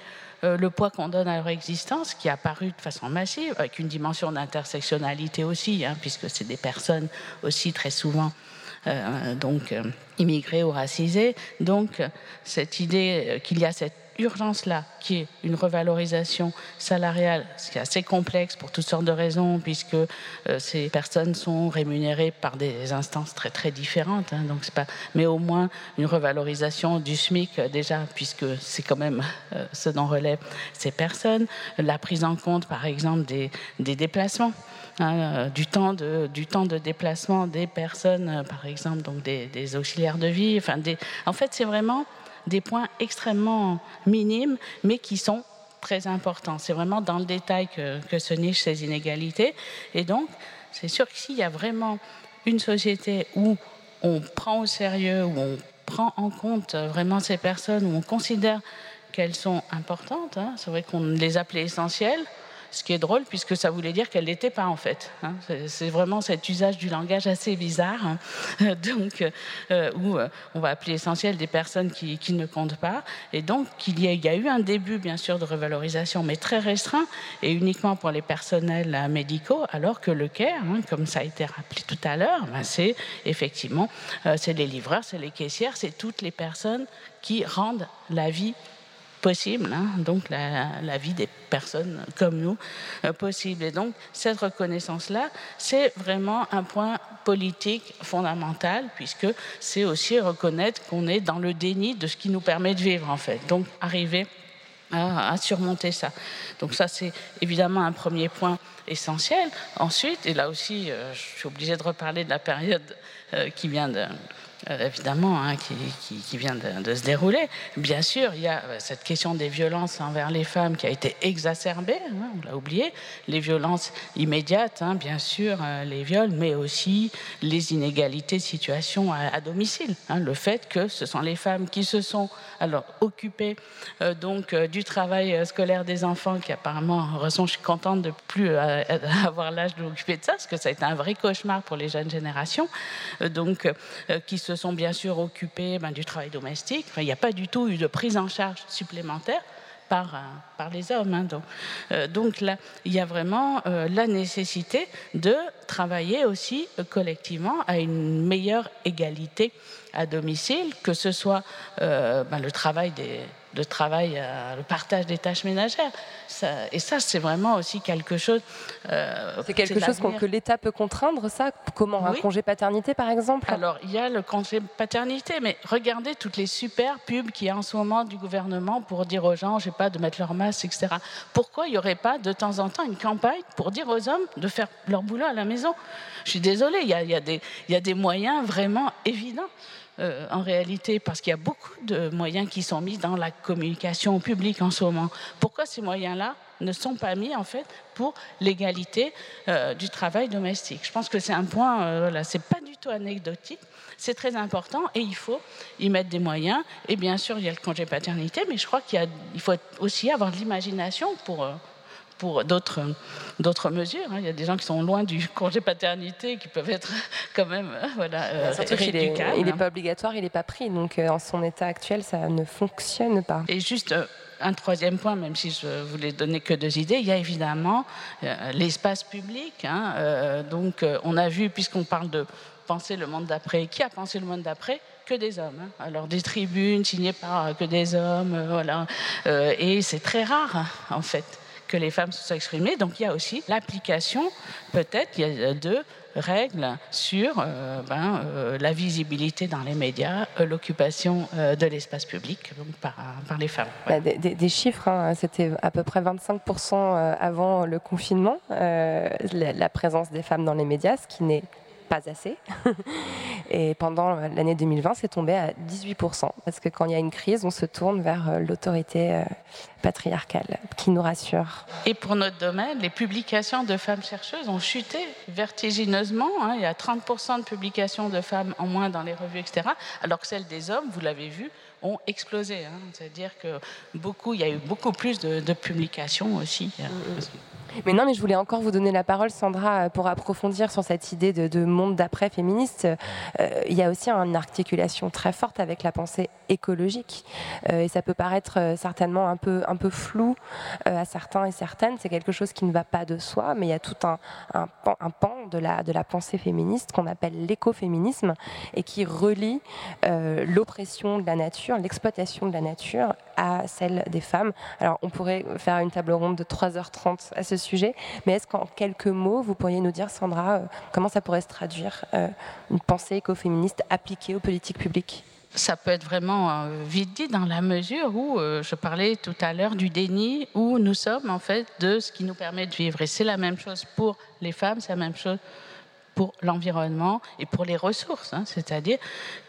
le poids qu'on donne à leur existence, qui est apparu de façon massive, avec une dimension d'intersectionnalité aussi, hein, puisque c'est des personnes aussi très souvent donc immigrés ou racisés. Donc, cette idée qu'il y a cette urgence-là, qui est une revalorisation salariale, ce qui est assez complexe pour toutes sortes de raisons, puisque euh, ces personnes sont rémunérées par des instances très très différentes. Hein, pas, mais au moins une revalorisation du SMIC euh, déjà, puisque c'est quand même euh, ce dont relèvent ces personnes. La prise en compte, par exemple, des, déplacements. Hein, du, temps de, déplacement des personnes, par exemple, donc des, auxiliaires de vie. Enfin, en fait, c'est vraiment des points extrêmement minimes, mais qui sont très importants. C'est vraiment dans le détail que, se nichent ces inégalités. Et donc, c'est sûr que s'il y a vraiment une société où on prend au sérieux, où on prend en compte vraiment ces personnes, où on considère qu'elles sont importantes, hein, c'est vrai qu'on les appelait essentielles, ce qui est drôle puisque ça voulait dire qu'elle n'était pas en fait. Hein. C'est vraiment cet usage du langage assez bizarre, hein. donc euh, où euh, on va appeler essentiel des personnes qui, ne comptent pas. Et donc il y, a, il y, a, eu un début bien sûr de revalorisation, mais très restreint et uniquement pour les personnels euh, médicaux, alors que le CARE, hein, comme ça a été rappelé tout à l'heure, ben, c'est effectivement c'est les livreurs, c'est les caissières, c'est toutes les personnes qui rendent la vie possible, hein, donc la, vie des personnes comme nous euh, possible. Et donc cette reconnaissance-là, c'est vraiment un point politique fondamental, puisque c'est aussi reconnaître qu'on est dans le déni de ce qui nous permet de vivre, en fait. Donc arriver à, surmonter ça. Donc ça, c'est évidemment un premier point essentiel. Ensuite, et là aussi, euh, je suis obligée de reparler de la période euh, qui vient de euh, évidemment, hein, qui, vient de, se dérouler. Bien sûr, il y a euh, cette question des violences envers les femmes qui a été exacerbée, hein, on l'a oublié, les violences immédiates, hein, bien sûr, euh, les viols, mais aussi les inégalités de situation à, domicile. le fait que ce sont les femmes qui se sont alors occupées donc du travail scolaire des enfants, qui apparemment, heureusement, je suis contente de plus avoir l'âge de m'occuper de ça, parce que ça a été un vrai cauchemar pour les jeunes générations, donc qui se sont bien sûr occupés ben, du travail domestique. il n'y a pas du tout eu de prise en charge supplémentaire par, euh, par les hommes. Hein, donc. Euh, donc. là, il y a vraiment euh, la nécessité de travailler aussi collectivement à une meilleure égalité à domicile, que ce soit ben, le travail des, de travail, le partage des tâches ménagères. et ça, c'est vraiment aussi quelque chose. Euh, c'est quelque chose que l'État peut contraindre, ça? Comment? Un congé paternité, par exemple? Alors, il y a le congé paternité, mais regardez toutes les super pubs qu'il y a en ce moment du gouvernement pour dire aux gens, je sais pas, de mettre leur masque, etc. Pourquoi il n'y aurait pas de temps en temps une campagne pour dire aux hommes de faire leur boulot à la maison? Je suis désolée, il y a, des, il y a des moyens vraiment évidents. Euh, en réalité, parce qu'il y a beaucoup de moyens qui sont mis dans la communication publique en ce moment. Pourquoi ces moyens-là ne sont pas mis en fait pour l'égalité euh, du travail domestique? Je pense que c'est un point, euh, voilà, c'est pas du tout anecdotique. C'est très important et il faut y mettre des moyens. Et bien sûr, il y a le congé paternité, mais je crois qu'il faut aussi avoir de l'imagination pour, pour d'autres, mesures. Hein. Il y a des gens qui sont loin du congé paternité qui peuvent être quand même euh, voilà, euh, il n'est pas obligatoire, il n'est pas pris. Donc euh, en son état actuel, ça ne fonctionne pas. Et juste un troisième point, même si je voulais donner que deux idées, il y a évidemment l'espace public. Hein. donc on a vu, puisqu'on parle de penser le monde d'après, qui a pensé le monde d'après? Que des hommes. Hein. Alors des tribunes signées par que des hommes, voilà. et c'est très rare en fait que les femmes se soient exprimées. Donc il y a aussi l'application, peut-être, de règles sur euh, ben, euh, la visibilité dans les médias, euh, l'occupation de l'espace public par, les femmes. Bah, des, chiffres, hein, c'était à peu près 25% avant le confinement, la, présence des femmes dans les médias, ce qui n'est pas assez. Et pendant l'année 2020, c'est tombé à 18%. Parce que quand il y a une crise, on se tourne vers euh, l'autorité euh, patriarcale qui nous rassure. Et pour notre domaine, les publications de femmes chercheuses ont chuté vertigineusement. Hein. Il y a 30% de publications de femmes en moins dans les revues, etc. Alors que celles des hommes, vous l'avez vu, ont explosé. Hein. C'est-à-dire que beaucoup, il y a eu beaucoup plus de, publications aussi. Hein. Mais non, mais je voulais encore vous donner la parole, Sandra, pour approfondir sur cette idée de, monde d'après féministe. Euh, il y a aussi une articulation très forte avec la pensée écologique. Euh, et ça peut paraître euh, certainement un peu, un peu flou à certains et certaines. C'est quelque chose qui ne va pas de soi, mais il y a tout un, un pan de, la, de la pensée féministe qu'on appelle l'écoféminisme et qui relie l'oppression de la nature, l'exploitation de la nature à celle des femmes. Alors, on pourrait faire une table ronde de 3h30 à ce sujet, mais est-ce qu'en quelques mots, vous pourriez nous dire, Sandra, euh, comment ça pourrait se traduire, euh, une pensée écoféministe appliquée aux politiques publiques? Ça peut être vraiment euh, vite dit dans la mesure où je parlais tout à l'heure du déni, où nous sommes en fait de ce qui nous permet de vivre. Et c'est la même chose pour les femmes, c'est la même chose pour l'environnement et pour les ressources. Hein. C'est-à-dire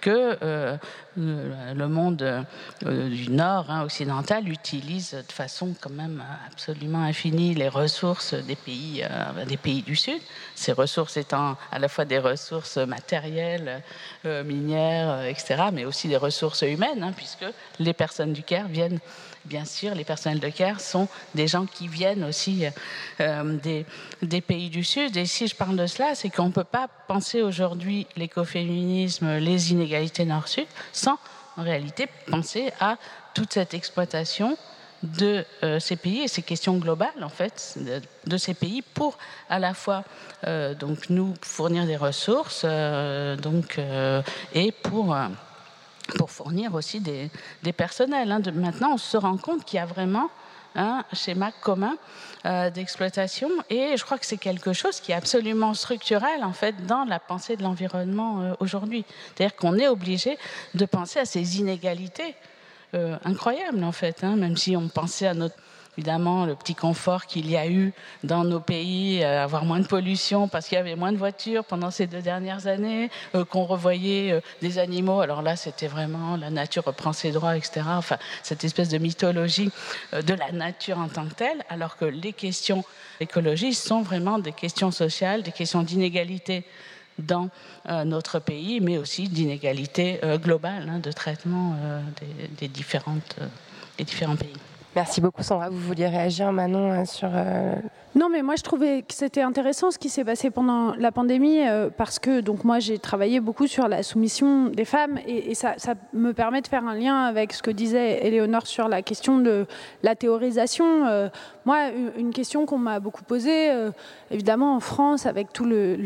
que euh, le monde euh, du Nord hein, occidental utilise de façon quand même absolument infinie les ressources des pays, euh, des pays du Sud. Ces ressources étant à la fois des ressources matérielles, minières, etc., mais aussi des ressources humaines, hein, puisque les personnes du Caire viennent bien sûr, les personnels de CARE sont des gens qui viennent aussi euh, des, pays du Sud. Et si je parle de cela, c'est qu'on ne peut pas penser aujourd'hui l'écoféminisme, les inégalités nord-sud, sans en réalité penser à toute cette exploitation de euh, ces pays et ces questions globales en fait de, ces pays pour à la fois euh, donc nous fournir des ressources donc et pour pour fournir aussi des, personnels. Hein. maintenant, on se rend compte qu'il y a vraiment un schéma commun euh, d'exploitation et je crois que c'est quelque chose qui est absolument structurel en fait dans la pensée de l'environnement euh, aujourd'hui. C'est-à-dire qu'on est obligé de penser à ces inégalités euh, incroyables en fait, hein. même si on pensait à notre évidemment le petit confort qu'il y a eu dans nos pays, euh, avoir moins de pollution parce qu'il y avait moins de voitures pendant ces deux dernières années, euh, qu'on revoyait euh, des animaux. Alors là, c'était vraiment la nature reprend ses droits, etc. Enfin, cette espèce de mythologie de la nature en tant que telle, alors que les questions écologistes sont vraiment des questions sociales, des questions d'inégalité dans notre pays, mais aussi d'inégalité globale hein, de traitement des différents pays. Merci beaucoup Sandra. Vous vouliez réagir Manon euh, sur euh, non, mais moi je trouvais que c'était intéressant ce qui s'est passé pendant la pandémie euh, parce que donc moi j'ai travaillé beaucoup sur la soumission des femmes et, ça, me permet de faire un lien avec ce que disait Éléonore sur la question de la théorisation. Euh, moi, une question qu'on m'a beaucoup posée, euh, évidemment en France avec le,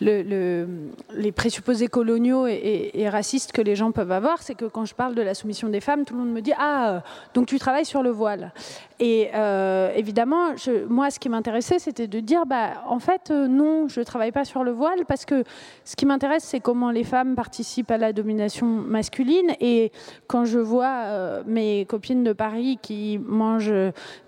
les présupposés coloniaux et, racistes que les gens peuvent avoir, c'est que quand je parle de la soumission des femmes, tout le monde me dit ah donc tu travailles sur le voile. Et évidemment, je, moi ce qui m'intéressait, c'était de dire, bah, en fait, euh, non, je ne travaille pas sur le voile parce que ce qui m'intéresse, c'est comment les femmes participent à la domination masculine. Et quand je vois euh, mes copines de Paris qui mangent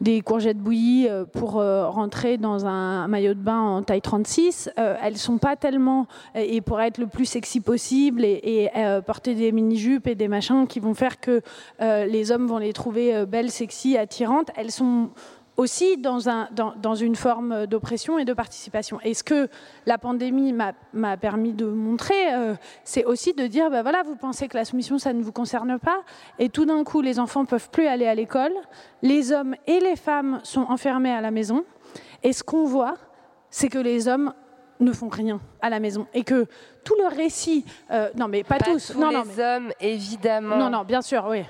des courgettes bouillies euh, pour rentrer dans un maillot de bain en taille 36, elles sont pas tellement, et pour être le plus sexy possible et, porter des mini-jupes et des machins qui vont faire que les hommes vont les trouver belles, sexy, attirantes, elles sont aussi dans, un, dans, une forme d'oppression et de participation. Et ce que la pandémie m'a permis de montrer, euh, c'est aussi de dire, ben voilà, vous pensez que la soumission, ça ne vous concerne pas, et tout d'un coup, les enfants peuvent plus aller à l'école, les hommes et les femmes sont enfermés à la maison, et ce qu'on voit, c'est que les hommes ne font rien à la maison et que tout le récit, euh, non mais pas, tous, non, les non, hommes évidemment, non non bien sûr, oui.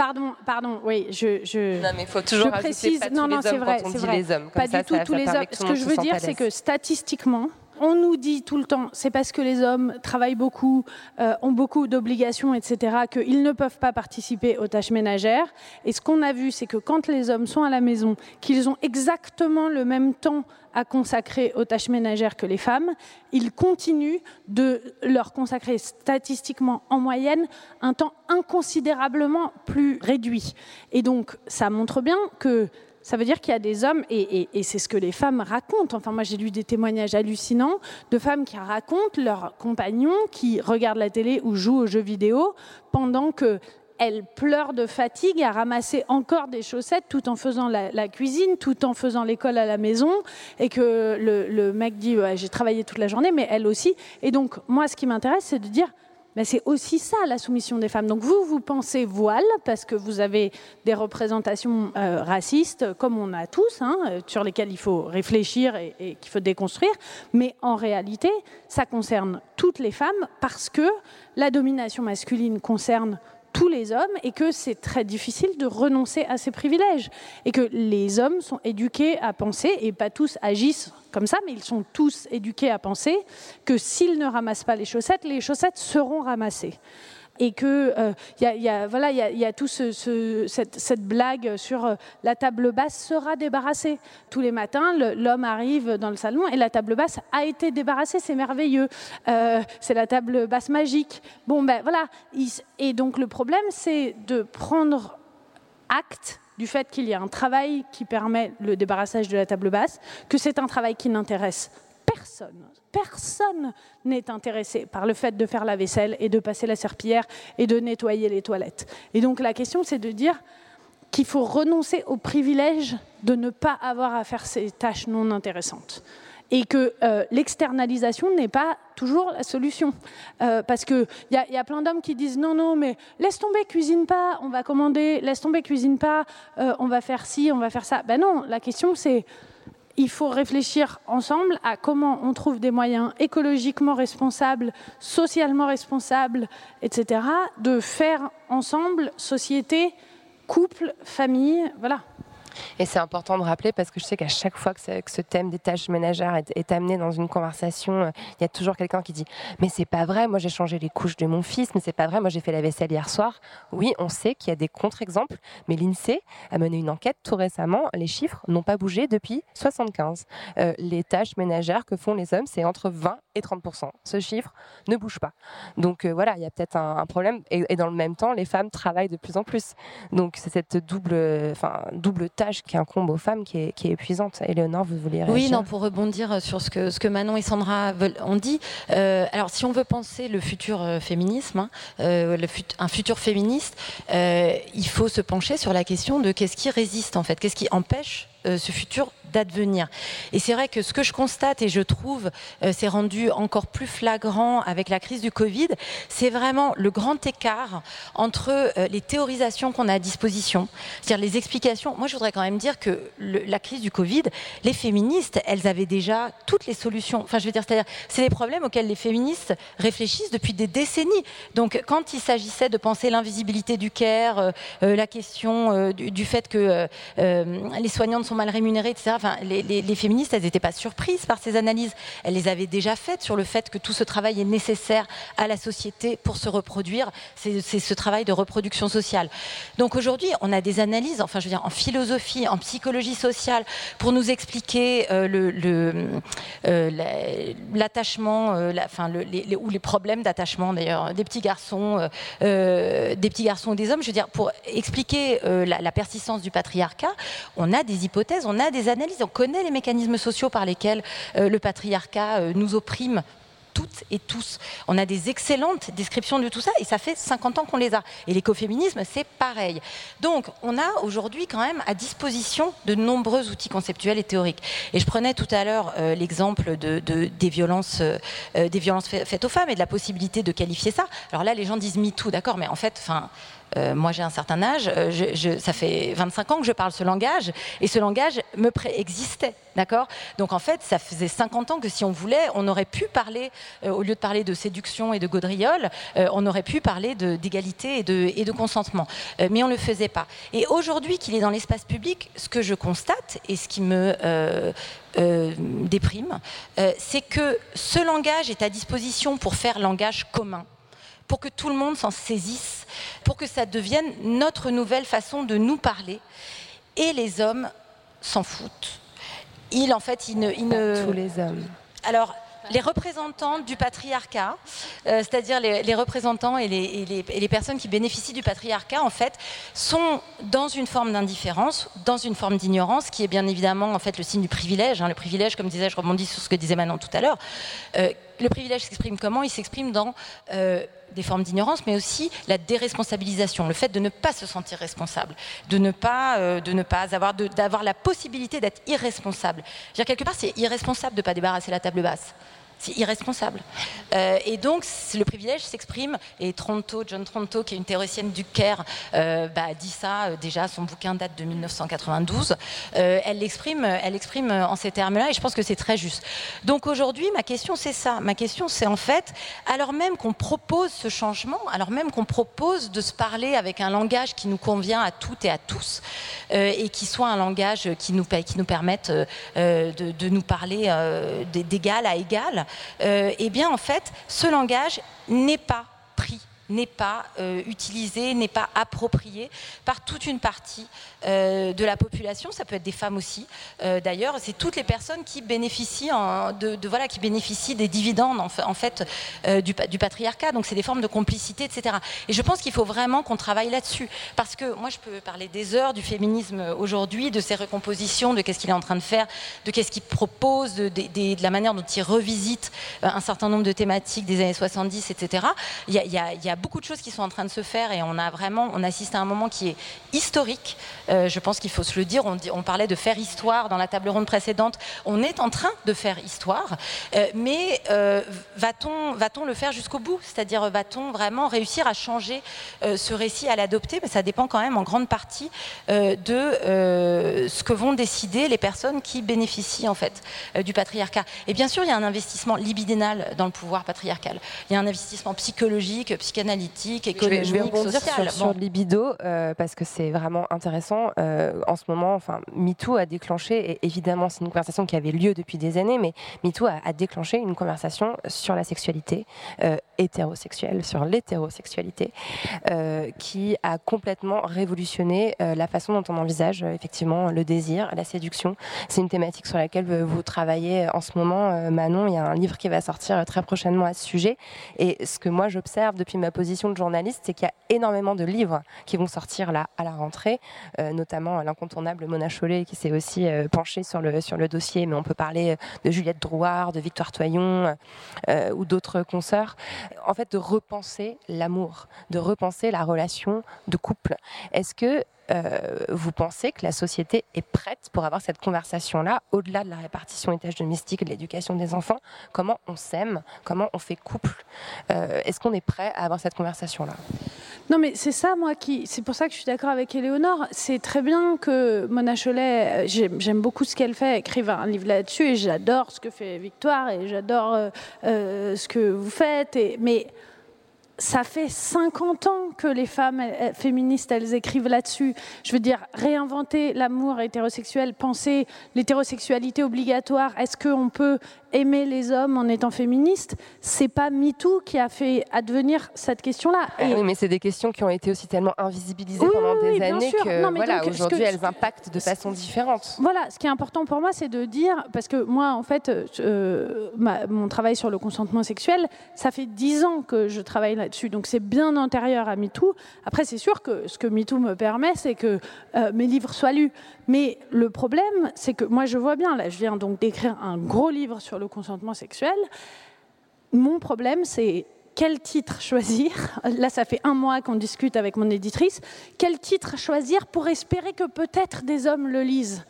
Pardon, pardon, oui, je. je non, mais il faut toujours je précise. non, non, c'est vrai, c'est vrai. Les hommes. pas du tout tous les hommes. Ce que je veux dire, c'est que statistiquement, on nous dit tout le temps, c'est parce que les hommes travaillent beaucoup, euh, ont beaucoup d'obligations, etc., qu'ils ne peuvent pas participer aux tâches ménagères. Et ce qu'on a vu, c'est que quand les hommes sont à la maison, qu'ils ont exactement le même temps à consacrer aux tâches ménagères que les femmes, ils continuent de leur consacrer statistiquement en moyenne un temps inconsidérablement plus réduit. Et donc, ça montre bien que ça veut dire qu'il y a des hommes, et, c'est ce que les femmes racontent. Enfin, moi, j'ai lu des témoignages hallucinants de femmes qui racontent leurs compagnons qui regardent la télé ou jouent aux jeux vidéo pendant que elles pleurent de fatigue à ramasser encore des chaussettes tout en faisant la, cuisine, tout en faisant l'école à la maison, et que le, mec dit j'ai travaillé toute la journée, mais elle aussi. Et donc moi, ce qui m'intéresse, c'est de dire mais c'est aussi ça la soumission des femmes. Donc vous, vous pensez voile parce que vous avez des représentations euh, racistes, comme on a tous, hein, sur lesquelles il faut réfléchir et, et qu'il faut déconstruire. Mais en réalité, ça concerne toutes les femmes parce que la domination masculine concerne tous les hommes et que c'est très difficile de renoncer à ces privilèges. Et que les hommes sont éduqués à penser, et pas tous agissent comme ça, mais ils sont tous éduqués à penser que s'ils ne ramassent pas les chaussettes, les chaussettes seront ramassées et que il euh, y, a, voilà, il y, a, tout ce, cette, blague sur euh, la table basse sera débarrassée. Tous les matins, l'homme arrive dans le salon et la table basse a été débarrassée. C'est merveilleux. Euh, c'est la table basse magique. Bon, ben voilà. Et donc le problème, c'est de prendre acte du fait qu'il y a un travail qui permet le débarrassage de la table basse, que c'est un travail qui n'intéresse personne, personne n'est intéressé par le fait de faire la vaisselle et de passer la serpillière et de nettoyer les toilettes. Et donc la question, c'est de dire qu'il faut renoncer au privilège de ne pas avoir à faire ces tâches non intéressantes. Et que euh, l'externalisation n'est pas toujours la solution. Euh, parce qu'il y, y, a plein d'hommes qui disent non, non, mais laisse tomber, cuisine pas, on va commander, laisse tomber, cuisine pas, euh, on va faire ci, on va faire ça. Ben non, la question c'est il faut réfléchir ensemble à comment on trouve des moyens écologiquement responsables, socialement responsables, etc., de faire ensemble société, couple, famille, voilà. Et c'est important de rappeler parce que je sais qu'à chaque fois que, ce thème des tâches ménagères est, amené dans une conversation, euh, il y a toujours quelqu'un qui dit Mais c'est pas vrai, moi j'ai changé les couches de mon fils, mais c'est pas vrai, moi j'ai fait la vaisselle hier soir. Oui, on sait qu'il y a des contre-exemples, mais l'INSEE a mené une enquête tout récemment. Les chiffres n'ont pas bougé depuis 75. Euh, les tâches ménagères que font les hommes, c'est entre 20 et 30% Ce chiffre ne bouge pas. Donc euh, voilà, il y a peut-être un, problème. Et, dans le même temps, les femmes travaillent de plus en plus. Donc c'est cette double, enfin, double tâche qui incombe aux femmes qui est, qui est épuisante. Éléonore, vous voulez réagir Oui, non, pour rebondir sur ce que, ce que Manon et Sandra ont dit. Euh, alors si on veut penser le futur euh, féminisme, hein, le un futur féministe, il faut se pencher sur la question de qu'est-ce qui résiste en fait, qu'est-ce qui empêche ce futur d'advenir. Et c'est vrai que ce que je constate et je trouve euh, c'est rendu encore plus flagrant avec la crise du Covid, c'est vraiment le grand écart entre euh, les théorisations qu'on a à disposition, c'est-à-dire les explications. Moi, je voudrais quand même dire que la crise du Covid, les féministes, elles avaient déjà toutes les solutions. Enfin, je veux dire, c'est-à-dire, c'est des problèmes auxquels les féministes réfléchissent depuis des décennies. Donc, quand il s'agissait de penser l'invisibilité du care, euh, la question du, du, fait que les soignantes sont mal rémunérées, etc les, féministes, elles n'étaient pas surprises par ces analyses. Elles les avaient déjà faites sur le fait que tout ce travail est nécessaire à la société pour se reproduire. C'est ce travail de reproduction sociale. Donc aujourd'hui, on a des analyses, enfin je veux dire, en philosophie, en psychologie sociale, pour nous expliquer euh, euh, l'attachement, euh, enfin ou les problèmes d'attachement d'ailleurs des petits garçons, des petits garçons ou des hommes. Je veux dire, pour expliquer la, la persistance du patriarcat, on a des hypothèses, on a des analyses on connaît les mécanismes sociaux par lesquels euh, le patriarcat euh, nous opprime toutes et tous. On a des excellentes descriptions de tout ça et ça fait 50 ans qu'on les a. Et l'écoféminisme, c'est pareil. Donc, on a aujourd'hui quand même à disposition de nombreux outils conceptuels et théoriques. Et je prenais tout à l'heure euh, l'exemple de, des, violences, faites aux femmes et de la possibilité de qualifier ça. Alors là, les gens disent MeToo, d'accord, mais en fait, euh, moi j'ai un certain âge, euh, ça fait 25 ans que je parle ce langage, et ce langage me préexistait, d'accord? Donc en fait, ça faisait 50 ans que si on voulait, on aurait pu parler, euh, au lieu de parler de séduction et de gaudriole, on aurait pu parler d'égalité et de, consentement. mais on ne le faisait pas. Et aujourd'hui qu'il est dans l'espace public, ce que je constate, et ce qui me... déprime, c'est que ce langage est à disposition pour faire langage commun pour que tout le monde s'en saisisse, pour que ça devienne notre nouvelle façon de nous parler. Et les hommes s'en foutent. Ils, en fait, ils ne, Tous les hommes. Alors, les représentants du patriarcat, euh, c'est-à-dire les, représentants et les, personnes qui bénéficient du patriarcat, en fait, sont dans une forme d'indifférence, dans une forme d'ignorance, qui est bien évidemment en fait le signe du privilège. Hein. Le privilège, comme disais, je rebondis sur ce que disait Manon tout à l'heure. Euh, le privilège s'exprime comment? Il s'exprime dans euh, des formes d'ignorance, mais aussi la déresponsabilisation, le fait de ne pas se sentir responsable, de ne pas, euh, de ne pas avoir, d'avoir la possibilité d'être irresponsable. Dire, quelque part, c'est irresponsable de ne pas débarrasser la table basse. C'est irresponsable. Euh, et donc, le privilège s'exprime, et Tronto, John Tronto, qui est une théoricienne du Caire, euh, bah, dit ça euh, déjà, son bouquin date de 1992. elle l'exprime en ces termes-là, et je pense que c'est très juste. Donc aujourd'hui, ma question, c'est ça. Ma question, c'est en fait, alors même qu'on propose ce changement, alors même qu'on propose de se parler avec un langage qui nous convient à toutes et à tous, et qui soit un langage qui nous, qui nous permette de, nous parler d'égal à égal, eh bien, en fait, ce langage n'est pas pris n'est pas euh, utilisé, n'est pas approprié par toute une partie euh, de la population. Ça peut être des femmes aussi. Euh, d'ailleurs, c'est toutes les personnes qui bénéficient, de, voilà, qui bénéficient des dividendes en fait, du, du, patriarcat. Donc, c'est des formes de complicité, etc. Et je pense qu'il faut vraiment qu'on travaille là-dessus, parce que moi, je peux parler des heures du féminisme aujourd'hui, de ses recompositions, de qu'est-ce qu'il est en train de faire, de qu'est-ce qu'il propose, de, de, la manière dont il revisite un certain nombre de thématiques des années 70, etc. Il y a, il y a beaucoup de choses qui sont en train de se faire et on a vraiment, on assiste à un moment qui est historique. Euh, je pense qu'il faut se le dire. On, parlait de faire histoire dans la table ronde précédente. On est en train de faire histoire, euh, mais euh, va-t-on va-t-on le faire jusqu'au bout? C'est-à-dire va-t-on vraiment réussir à changer ce récit, à l'adopter? Mais ça dépend quand même en grande partie de ce que vont décider les personnes qui bénéficient en fait du patriarcat. Et bien sûr, il y a un investissement libidinal dans le pouvoir patriarcal. Il y a un investissement psychologique, psychanalytique politique, économique, je vais, rebondir sur, le libido euh, parce que c'est vraiment intéressant. Euh, en ce moment, enfin, MeToo a déclenché, et évidemment c'est une conversation qui avait lieu depuis des années, mais MeToo a, a déclenché une conversation sur la sexualité euh, hétérosexuelle, sur l'hétérosexualité, qui a complètement révolutionné la façon dont on envisage effectivement le désir, la séduction. C'est une thématique sur laquelle vous travaillez en ce moment, Manon. Il y a un livre qui va sortir très prochainement à ce sujet. Et ce que moi j'observe depuis ma position de journaliste, c'est qu'il y a énormément de livres qui vont sortir là à la rentrée, euh, notamment l'incontournable Mona Chollet qui s'est aussi euh, penchée sur le, sur le dossier, mais on peut parler de Juliette Drouard, de Victoire Toyon euh, ou d'autres consoeurs. En fait, de repenser l'amour, de repenser la relation de couple. Est-ce que euh, vous pensez que la société est prête pour avoir cette conversation-là, au-delà de la répartition des tâches domestiques et de l'éducation des enfants? Comment on s'aime? Comment on fait couple? Euh, Est-ce qu'on est prêt à avoir cette conversation-là? Non, mais c'est ça, moi, qui. C'est pour ça que je suis d'accord avec Éléonore. C'est très bien que Mona Cholet, euh, j'aime beaucoup ce qu'elle fait, écrive un livre là-dessus, et j'adore ce que fait Victoire, et j'adore ce que vous faites. Mais ça fait 50 ans que les femmes féministes, elles écrivent là-dessus. Je veux dire, réinventer l'amour hétérosexuel, penser l'hétérosexualité obligatoire. Est-ce qu'on peut aimer les hommes en étant féministe, c'est pas MeToo qui a fait advenir cette question-là. Ah oui, mais c'est des questions qui ont été aussi tellement invisibilisées pendant des années que voilà, aujourd'hui elles impactent de façon différente. Voilà, ce qui est important pour moi, c'est de dire, parce que moi, en fait, euh, mon travail sur le consentement sexuel, ça fait dix ans que je travaille là-dessus, donc c'est bien antérieur à MeToo. Après, c'est sûr que ce que MeToo me permet, c'est que euh, mes livres soient lus. Mais le problème, c'est que moi, je vois bien, là, je viens donc d'écrire un gros livre sur le consentement sexuel. Mon problème, c'est quel titre choisir Là, ça fait un mois qu'on discute avec mon éditrice. Quel titre choisir pour espérer que peut-être des hommes le lisent?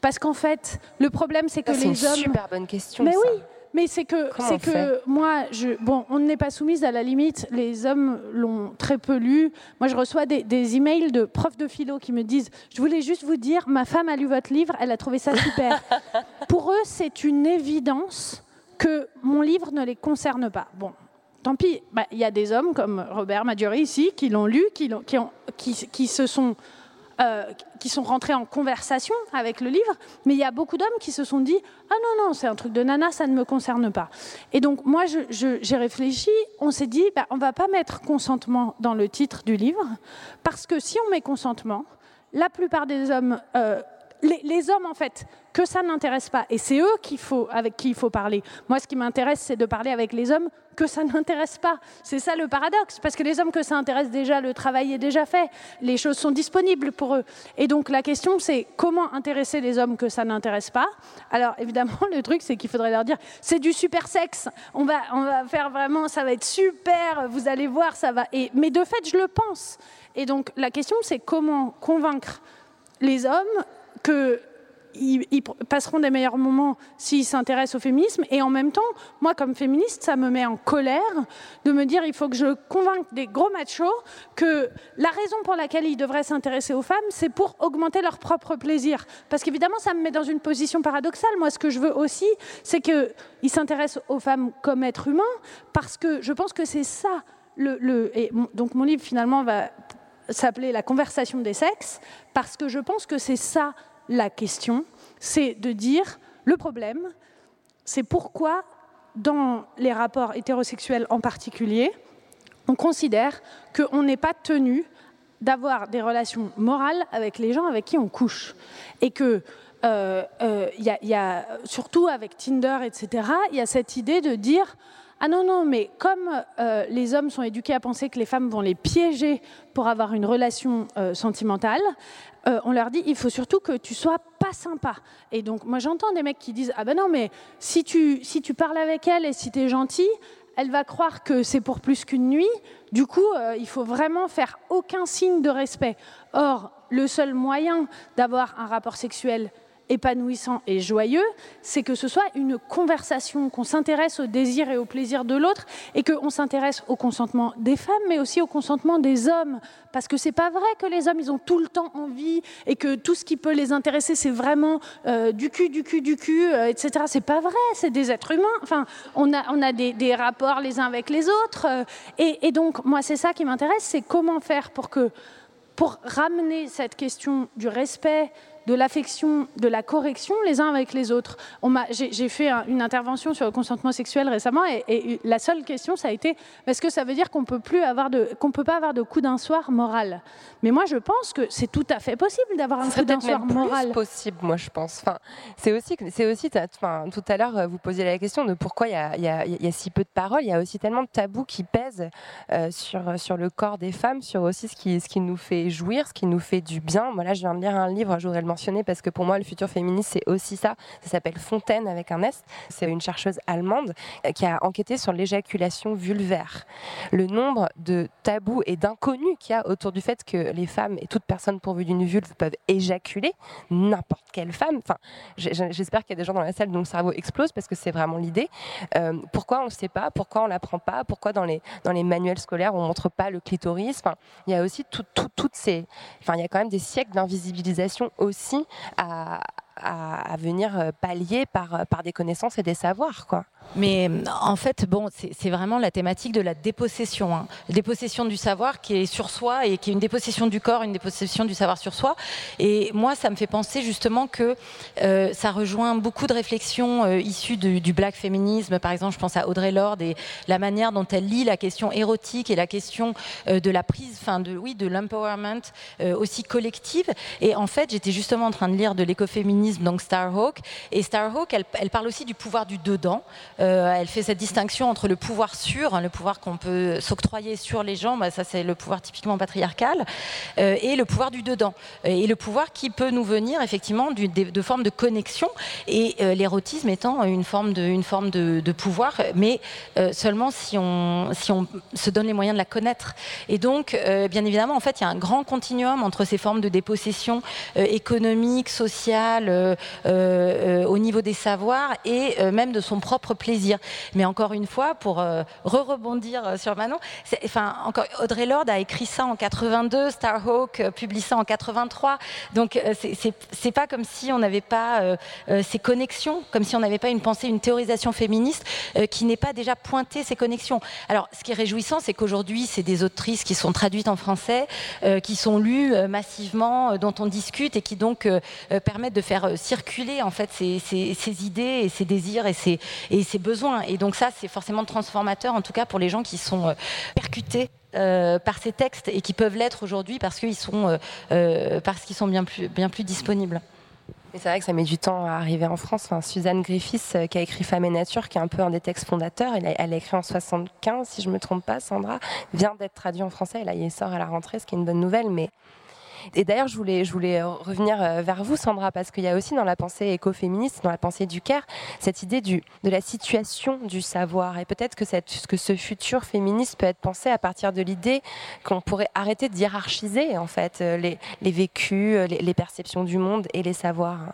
Parce qu'en fait, le problème, c'est que les hommes. C'est une super bonne question. Mais oui, mais c'est que, c'est que moi, je, bon, on n'est pas soumise à la limite. Les hommes l'ont très peu lu. Moi, je reçois des, des, emails de profs de philo qui me disent Je voulais juste vous dire, ma femme a lu votre livre, elle a trouvé ça super. Pour eux, c'est une évidence que mon livre ne les concerne pas. Bon, tant pis. Bah, il y a des hommes comme Robert Maggiore ici qui l'ont lu, qui, qui, ont, qui, qui se sont euh, qui sont rentrés en conversation avec le livre, mais il y a beaucoup d'hommes qui se sont dit Ah non, non, c'est un truc de nana, ça ne me concerne pas. Et donc, moi, j'ai réfléchi, on s'est dit bah, On va pas mettre consentement dans le titre du livre, parce que si on met consentement, la plupart des hommes. Euh, les, hommes, en fait, que ça n'intéresse pas, et c'est eux qu'il faut, avec qui il faut parler. Moi, ce qui m'intéresse, c'est de parler avec les hommes que ça n'intéresse pas. C'est ça le paradoxe, parce que les hommes que ça intéresse déjà, le travail est déjà fait, les choses sont disponibles pour eux. Et donc la question, c'est comment intéresser les hommes que ça n'intéresse pas Alors évidemment, le truc, c'est qu'il faudrait leur dire, c'est du super sexe, on va, on va faire vraiment, ça va être super, vous allez voir, ça va. Et, mais de fait, je le pense. Et donc la question, c'est comment convaincre les hommes que ils, passeront des meilleurs moments s'ils s'intéressent au féminisme. Et en même temps, moi, comme féministe, ça me met en colère de me dire il faut que je convainque des gros machos que la raison pour laquelle ils devraient s'intéresser aux femmes, c'est pour augmenter leur propre plaisir. Parce qu'évidemment, ça me met dans une position paradoxale. Moi, ce que je veux aussi, c'est qu'ils s'intéressent aux femmes comme êtres humains, parce que je pense que c'est ça. Le, et donc mon livre finalement va s'appeler La conversation des sexes, parce que je pense que c'est ça la question, c'est de dire le problème, c'est pourquoi dans les rapports hétérosexuels en particulier, on considère qu'on n'est pas tenu d'avoir des relations morales avec les gens avec qui on couche. Et que, euh, euh, y a, surtout avec Tinder, etc., il y a cette idée de dire ah non, non, mais comme euh, les hommes sont éduqués à penser que les femmes vont les piéger pour avoir une relation euh, sentimentale, euh, on leur dit il faut surtout que tu sois pas sympa. Et donc, moi j'entends des mecs qui disent ah ben non, mais si tu, si tu parles avec elle et si tu es gentil, elle va croire que c'est pour plus qu'une nuit. Du coup, il faut vraiment faire aucun signe de respect. Or, le seul moyen d'avoir un rapport sexuel épanouissant et joyeux, c'est que ce soit une conversation, qu'on s'intéresse au désir et au plaisir de l'autre et qu'on s'intéresse au consentement des femmes, mais aussi au consentement des hommes. Parce que c'est pas vrai que les hommes, ils ont tout le temps envie et que tout ce qui peut les intéresser, c'est vraiment euh, du cul, du cul, du cul, euh, etc. C'est pas vrai, c'est des êtres humains. Enfin, on a, on a des, rapports les uns avec les autres. Euh, et, et donc, moi, c'est ça qui m'intéresse, c'est comment faire pour que, pour ramener cette question du respect, de l'affection, de la correction les uns avec les autres. J'ai fait une intervention sur le consentement sexuel récemment et, la seule question, ça a été est-ce que ça veut dire qu'on peut plus avoir de, qu'on peut pas avoir de coup d'un soir moral? Mais moi, je pense que c'est tout à fait possible d'avoir un coup d'un soir moral. C'est possible, moi, je pense. Enfin, c'est aussi, c'est aussi, enfin, tout à l'heure, vous posiez la question de pourquoi il y, a, si peu de paroles. Il y a aussi tellement de tabous qui pèsent euh, sur, sur le corps des femmes, sur aussi ce qui, ce qui nous fait jouir, ce qui nous fait du bien. Moi, là, je viens de lire un livre, je voudrais parce que pour moi, le futur féministe, c'est aussi ça. Ça s'appelle Fontaine avec un S. C'est une chercheuse allemande euh, qui a enquêté sur l'éjaculation vulvaire. Le nombre de tabous et d'inconnus qu'il y a autour du fait que les femmes et toute personne pourvue d'une vulve peuvent éjaculer, n'importe quelle femme. Enfin, j'espère qu'il y a des gens dans la salle dont le cerveau explose parce que c'est vraiment l'idée. Euh, pourquoi on ne sait pas? Pourquoi on l'apprend pas? Pourquoi dans les, dans les manuels scolaires on montre pas le clitoris? Il y a aussi toutes ces... Enfin, il y a quand même des siècles d'invisibilisation aussi à, venir euh, pallier par, euh, par des connaissances et des savoirs. Quoi. Mais euh, en fait, bon, c'est vraiment la thématique de la dépossession. Hein. Dépossession du savoir qui est sur soi et qui est une dépossession du corps, une dépossession du savoir sur soi. Et moi, ça me fait penser justement que ça rejoint beaucoup de réflexions issues du, black féminisme. Par exemple, je pense à Audrey Lorde et la manière dont elle lit la question érotique et la question de la prise, enfin de oui, de l'empowerment aussi collective. Et en fait, j'étais justement en train de lire de l'écoféminisme donc Starhawk. Et Starhawk, elle, elle parle aussi du pouvoir du dedans. Euh, elle fait cette distinction entre le pouvoir sûr, hein, le pouvoir qu'on peut s'octroyer sur les gens, bah, ça c'est le pouvoir typiquement patriarcal, euh, et le pouvoir du dedans. Et le pouvoir qui peut nous venir effectivement de, formes de connexion, et euh, l'érotisme étant une forme de, forme de, pouvoir, mais seulement si on, si on se donne les moyens de la connaître. Et donc, bien évidemment, en fait, il y a un grand continuum entre ces formes de dépossession économique, sociale, euh, euh, au niveau des savoirs et euh, même de son propre plaisir. Mais encore une fois, pour re-rebondir sur Manon, enfin, encore, Audrey Lorde a écrit ça en 82, Starhawk publie ça en 83. Donc c'est pas comme si on n'avait pas ces connexions, comme si on n'avait pas une pensée, une théorisation féministe qui n'est pas déjà pointé ces connexions. Alors, ce qui est réjouissant, c'est qu'aujourd'hui, c'est des autrices qui sont traduites en français, qui sont lues massivement, dont on discute et qui donc permettent de faire euh, circuler en fait ces, idées et ces désirs et ces, besoins. Et donc ça, c'est forcément transformateur, en tout cas pour les gens qui sont euh, percutés euh, par ces textes et qui peuvent l'être aujourd'hui parce qu'ils sont, parce qu'ils sont bien plus, bien plus disponibles. C'est vrai que ça met du temps à arriver en France. Suzanne Griffiths, qui a écrit Femme et Nature, qui est un peu un des textes fondateurs, elle a, elle a écrit en 75, si je ne me trompe pas, Sandra, vient d'être traduit en français. Et là, il sort à la rentrée, ce qui est une bonne nouvelle. Mais et d'ailleurs, je voulais, voulais revenir euh, vers vous, Sandra, parce qu'il y a aussi dans la pensée écoféministe, dans la pensée du CARE, cette idée de la situation du savoir. Et peut-être que, ce futur féministe peut être pensé à partir de l'idée qu'on pourrait arrêter de hiérarchiser, en fait, euh, les, vécus, euh, les perceptions du monde et les savoirs.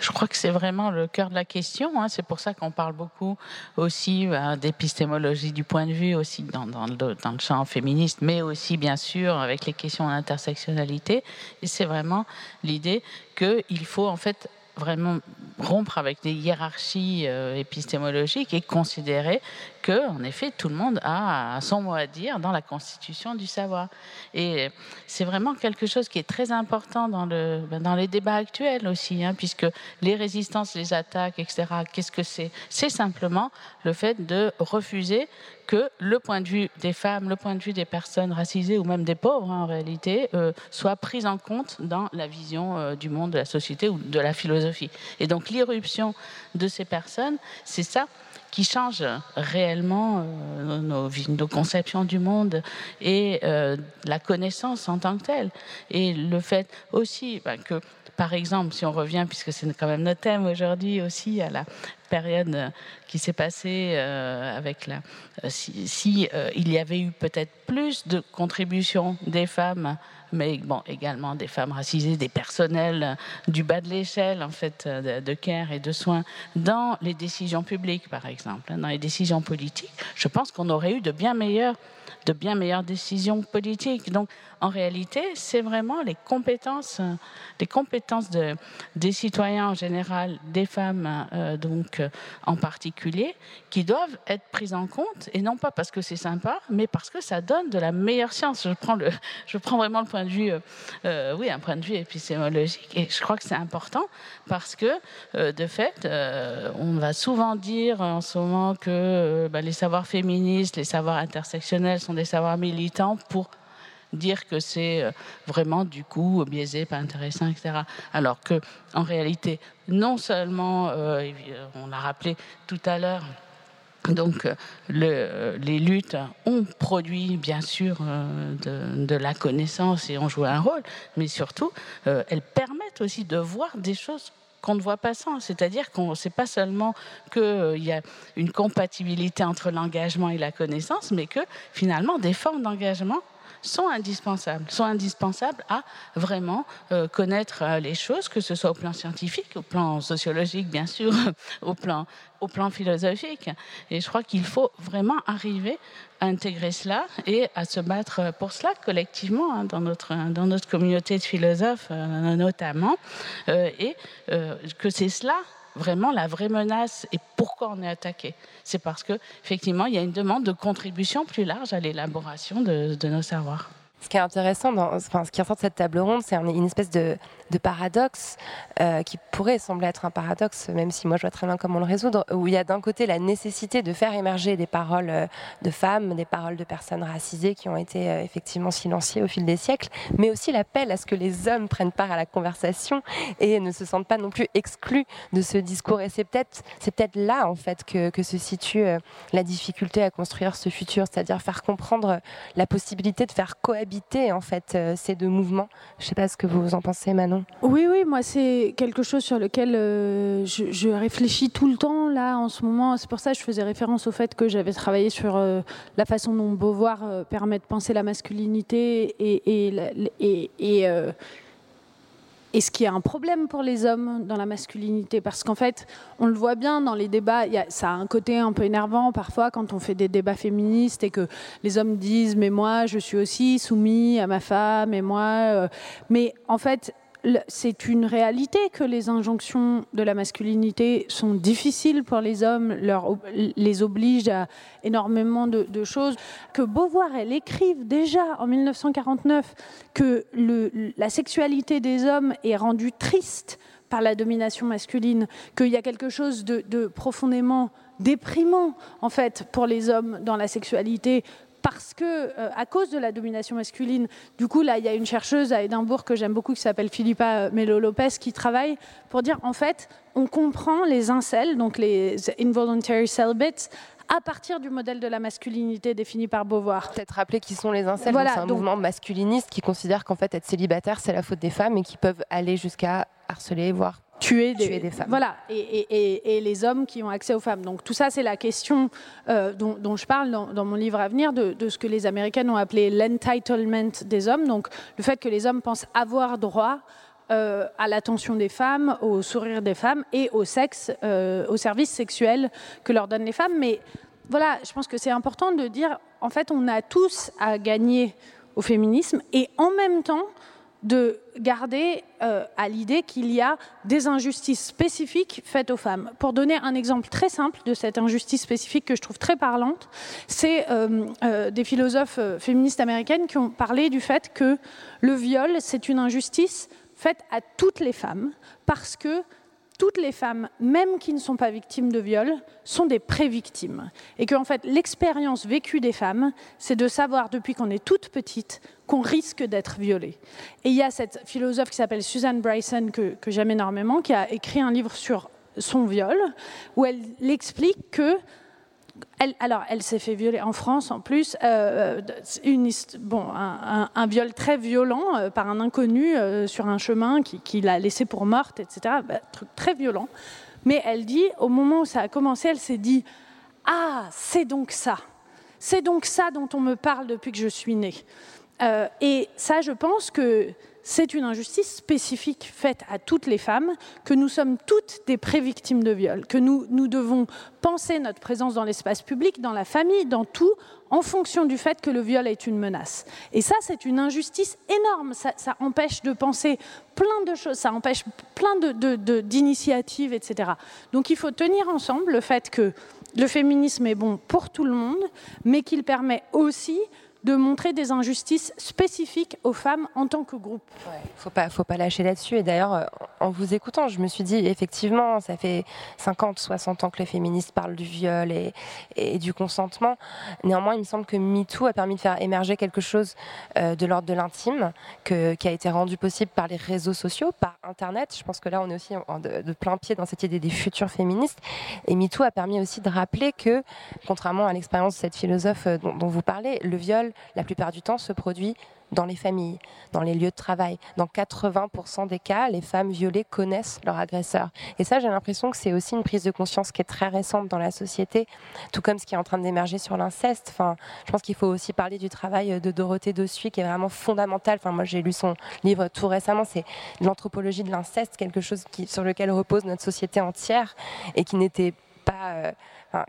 Je crois que c'est vraiment le cœur de la question. Hein. C'est pour ça qu'on parle beaucoup aussi bah, d'épistémologie du point de vue, aussi dans, le, champ féministe, mais aussi bien sûr avec les questions d'intersectionnalité. Et c'est vraiment l'idée qu'il faut en fait vraiment rompre avec des hiérarchies euh, épistémologiques et considérer que, en effet, tout le monde a son mot à dire dans la constitution du savoir. Et c'est vraiment quelque chose qui est très important dans, ben, les débats actuels aussi, hein, puisque les résistances, les attaques, etc., qu'est-ce que c'est? C'est simplement le fait de refuser que le point de vue des femmes, le point de vue des personnes racisées ou même des pauvres hein, en réalité, euh, soit pris en compte dans la vision euh, du monde, de la société ou de la philosophie. Et donc l'irruption de ces personnes, c'est ça qui change réellement euh, nos, conceptions du monde et la connaissance en tant que telle. Et le fait aussi ben, que par exemple, si on revient, puisque c'est quand même notre thème aujourd'hui aussi, à la période qui s'est passée euh, avec la. Euh, si, euh, il y avait eu peut-être plus de contributions des femmes, mais bon, également des femmes racisées, des personnels du bas de l'échelle, en fait, de, de, care et de soins, dans les décisions publiques, par exemple, dans les décisions politiques, je pense qu'on aurait eu de bien meilleures de bien meilleures décisions politiques. Donc, en réalité, c'est vraiment les compétences, les compétences de, des citoyens en général, des femmes euh, donc euh, en particulier, qui doivent être prises en compte, et non pas parce que c'est sympa, mais parce que ça donne de la meilleure science. Je prends, le, je prends vraiment le point de vue, euh, oui, un point de vue épistémologique, et je crois que c'est important parce que, de fait, on va souvent dire en ce moment que bah, les savoirs féministes, les savoirs intersectionnels sont des savoirs militants pour dire que c'est euh, vraiment du coup biaisé, pas intéressant, etc. Alors que en réalité, non seulement, euh, on l'a rappelé tout à l'heure, donc le, les luttes ont produit bien sûr euh, de, de, la connaissance et ont joué un rôle, mais surtout elles permettent aussi de voir des choses qu'on ne voit pas sans. C'est-à-dire qu'on ne sait pas seulement qu'il euh, y a une compatibilité entre l'engagement et la connaissance, mais que finalement, des formes d'engagement sont indispensables, sont indispensables à vraiment euh, connaître euh, les choses, que ce soit au plan scientifique, au plan sociologique, bien sûr, au plan, au plan philosophique. Et je crois qu'il faut vraiment arriver à intégrer cela et à se battre pour cela collectivement hein, dans, notre, dans notre communauté de philosophes euh, notamment, et que c'est cela vraiment la vraie menace et pourquoi on est attaqué. C'est parce qu'effectivement, il y a une demande de contribution plus large à l'élaboration de nos savoirs. Ce qui est intéressant, dans, enfin, ce qui ressort de cette table ronde, c'est une espèce de, paradoxe euh, qui pourrait sembler être un paradoxe, même si moi je vois très bien comment le résoudre, où il y a d'un côté la nécessité de faire émerger des paroles euh, de femmes, des paroles de personnes racisées qui ont été euh, effectivement silenciées au fil des siècles, mais aussi l'appel à ce que les hommes prennent part à la conversation et ne se sentent pas non plus exclus de ce discours. Et c'est peut-être c'est peut-être là en fait que se situe la difficulté à construire ce futur, c'est-à-dire faire comprendre la possibilité de faire cohabiter en fait ces deux mouvements. Je ne sais pas ce que vous en pensez, Manon. Oui, oui, moi c'est quelque chose sur lequel euh, je, réfléchis tout le temps là en ce moment. C'est pour ça que je faisais référence au fait que j'avais travaillé sur euh, la façon dont Beauvoir euh, permet de penser la masculinité et est-ce qu'il y a un problème pour les hommes dans la masculinité? Parce qu'en fait, on le voit bien dans les débats, ça a un côté un peu énervant parfois quand on fait des débats féministes et que les hommes disent Mais moi, je suis aussi soumis à ma femme, et moi. Mais en fait, c'est une réalité que les injonctions de la masculinité sont difficiles pour les hommes, les obligent à énormément de, choses. Que Beauvoir, elle écrive déjà en 1949 que la sexualité des hommes est rendue triste par la domination masculine, qu'il y a quelque chose de, de profondément déprimant en fait pour les hommes dans la sexualité parce que, euh, à cause de la domination masculine, du coup, là, il y a une chercheuse à Édimbourg que j'aime beaucoup qui s'appelle Philippa euh, Melo Lopez qui travaille pour dire en fait, on comprend les incels, donc les involuntary celibates, à partir du modèle de la masculinité défini par Beauvoir. Peut-être rappeler qui sont les incels. Voilà, c'est un mouvement masculiniste qui considère qu'en fait être célibataire c'est la faute des femmes et qui peuvent aller jusqu'à harceler, voire tuer des, femmes. Voilà, et, les hommes qui ont accès aux femmes. Donc tout ça, c'est la question euh, dont, je parle dans, mon livre à venir, de, ce que les Américaines ont appelé l'entitlement des hommes, donc le fait que les hommes pensent avoir droit à l'attention des femmes, au sourire des femmes et au sexe, au service sexuel que leur donnent les femmes. Mais voilà, je pense que c'est important de dire, en fait, on a tous à gagner au féminisme et en même temps de garder euh, à l'idée qu'il y a des injustices spécifiques faites aux femmes. Pour donner un exemple très simple de cette injustice spécifique que je trouve très parlante, c'est euh, euh, des philosophes féministes américaines qui ont parlé du fait que le viol, c'est une injustice faite à toutes les femmes parce que toutes les femmes, même qui ne sont pas victimes de viol, sont des pré-victimes. Et que, en fait, l'expérience vécue des femmes, c'est de savoir depuis qu'on est toute petite qu'on risque d'être violée. Et il y a cette philosophe qui s'appelle Susan Bryson, que, j'aime énormément, qui a écrit un livre sur son viol, où elle explique que alors, elle s'est fait violer en France en plus. Euh, bon, un, viol très violent euh, par un inconnu euh, sur un chemin qui, l'a laissée pour morte, etc. Bah, truc très violent. Mais elle dit, au moment où ça a commencé, elle s'est dit Ah, c'est donc ça. C'est donc ça dont on me parle depuis que je suis née. Et ça, je pense que c'est une injustice spécifique faite à toutes les femmes, que nous sommes toutes des pré-victimes de viol, que nous, nous devons penser notre présence dans l'espace public, dans la famille, dans tout, en fonction du fait que le viol est une menace. Et ça, c'est une injustice énorme. Ça, empêche de penser plein de choses, ça empêche plein d'initiatives, de, etc. Donc il faut tenir ensemble le fait que le féminisme est bon pour tout le monde, mais qu'il permet aussi de montrer des injustices spécifiques aux femmes en tant que groupe. Il ne faut pas, faut pas lâcher là-dessus. Et d'ailleurs, euh, en vous écoutant, je me suis dit, effectivement, ça fait 50, 60 ans que les féministes parlent du viol et, du consentement. Néanmoins, il me semble que MeToo a permis de faire émerger quelque chose euh, de l'ordre de l'intime, qui a été rendu possible par les réseaux sociaux, par Internet. Je pense que là, on est aussi de, plein pied dans cette idée des futurs féministes. Et MeToo a permis aussi de rappeler que, contrairement à l'expérience de cette philosophe euh, dont vous parlez, le viol la plupart du temps, se produit dans les familles, dans les lieux de travail. Dans 80% des cas, les femmes violées connaissent leur agresseur. Et ça, j'ai l'impression que c'est aussi une prise de conscience qui est très récente dans la société, tout comme ce qui est en train d'émerger sur l'inceste. Enfin, je pense qu'il faut aussi parler du travail de Dorothée Dossuy, qui est vraiment fondamental. Enfin, moi, j'ai lu son livre tout récemment, c'est l'anthropologie de l'inceste, quelque chose qui, sur lequel repose notre société entière et qui n'était pas... Euh,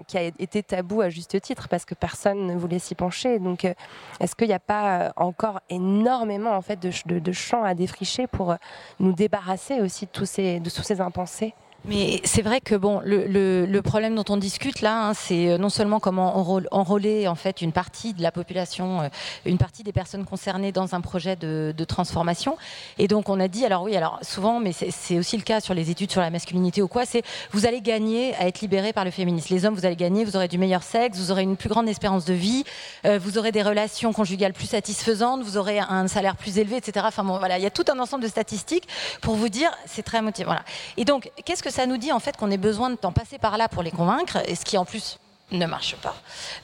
qui a été tabou à juste titre parce que personne ne voulait s'y pencher. Donc, euh, est-ce qu'il n'y a pas euh, encore énormément en fait de, champs à défricher pour nous débarrasser aussi de de tous ces impensés? Mais c'est vrai que bon, le, problème dont on discute là, hein, c'est euh, non seulement comment enrôler en fait une partie de la population, euh, une partie des personnes concernées dans un projet de, transformation. Et donc on a dit, alors oui, alors souvent, mais c'est aussi le cas sur les études sur la masculinité ou quoi, c'est vous allez gagner à être libéré par le féminisme. Les hommes, vous allez gagner, vous aurez du meilleur sexe, vous aurez une plus grande espérance de vie, euh, vous aurez des relations conjugales plus satisfaisantes, vous aurez un salaire plus élevé, etc. Enfin bon, voilà, il y a tout un ensemble de statistiques pour vous dire, c'est très motivant. Et donc, qu'est-ce que ça nous dit en fait qu'on ait besoin d'en passer par là pour les convaincre, et ce qui en plus ne marche pas,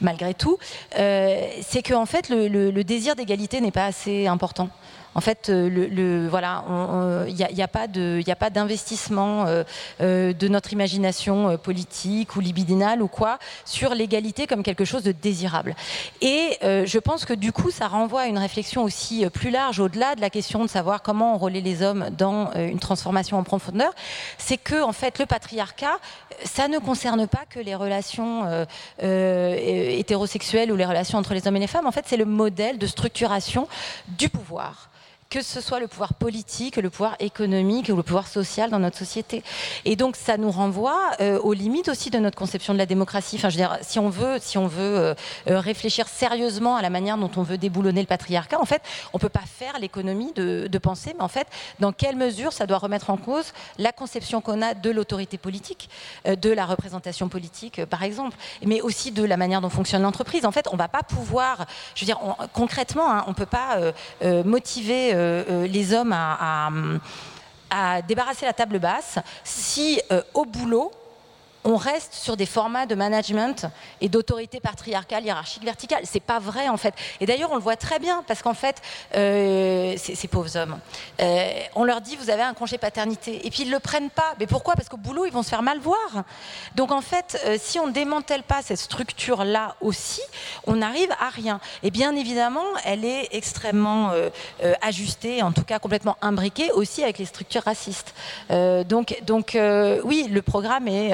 malgré tout, euh, c'est que en fait le désir d'égalité n'est pas assez important. En fait, euh, voilà, il n'y a, pas d'investissement euh, euh, de notre imagination politique ou libidinale ou quoi sur l'égalité comme quelque chose de désirable. Et je pense que du coup, ça renvoie à une réflexion aussi plus large, au-delà de la question de savoir comment enrôler les hommes dans une transformation en profondeur. C'est que en fait, le patriarcat, ça ne concerne pas que les relations hétérosexuelles ou les relations entre les hommes et les femmes. En fait, c'est le modèle de structuration du pouvoir que ce soit le pouvoir politique, le pouvoir économique ou le pouvoir social dans notre société. Et donc ça nous renvoie euh, aux limites aussi de notre conception de la démocratie. Enfin, je veux dire, si on veut, si on veut euh, euh, réfléchir sérieusement à la manière dont on veut déboulonner le patriarcat, en fait, on peut pas faire l'économie de, penser, mais en fait, dans quelle mesure ça doit remettre en cause la conception qu'on a de l'autorité politique, de la représentation politique, par exemple, mais aussi de la manière dont fonctionne l'entreprise. En fait, on va pas pouvoir, je veux dire, concrètement, hein, on peut pas motiver les hommes à, débarrasser la table basse si euh, au boulot, on reste sur des formats de management et d'autorité patriarcale, hiérarchique, verticale. C'est pas vrai en fait. Et d'ailleurs, on le voit très bien parce qu'en fait, euh, ces, pauvres hommes, euh, on leur dit vous avez un congé paternité et puis ils le prennent pas. Mais pourquoi? Parce qu'au boulot, ils vont se faire mal voir. Donc en fait, euh, si on démantèle pas cette structure là aussi, on n'arrive à rien. Et bien évidemment, elle est extrêmement ajustée, en tout cas complètement imbriquée aussi avec les structures racistes. donc donc oui, le programme est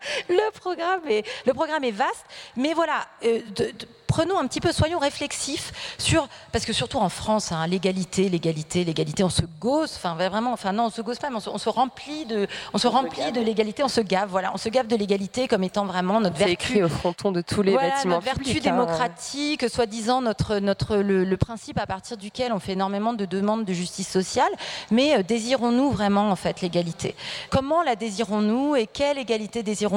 le, programme est, le programme est vaste, mais voilà, euh, prenons un petit peu, soyons réflexifs sur, parce que surtout en France, hein, l'égalité, l'égalité, l'égalité, on se gosse, enfin vraiment, enfin non, on se gosse pas, mais on se, remplit de, on se remplit de l'égalité, on se gave, voilà, on se gave de l'égalité comme étant vraiment notre vertu. écrit au fronton de tous les bâtiments notre vertu hein. démocratique, soi-disant notre, notre le, principe à partir duquel on fait énormément de demandes de justice sociale, mais euh, désirons-nous vraiment en fait l'égalité? Comment la désirons-nous et quelle égalité désirons-nous?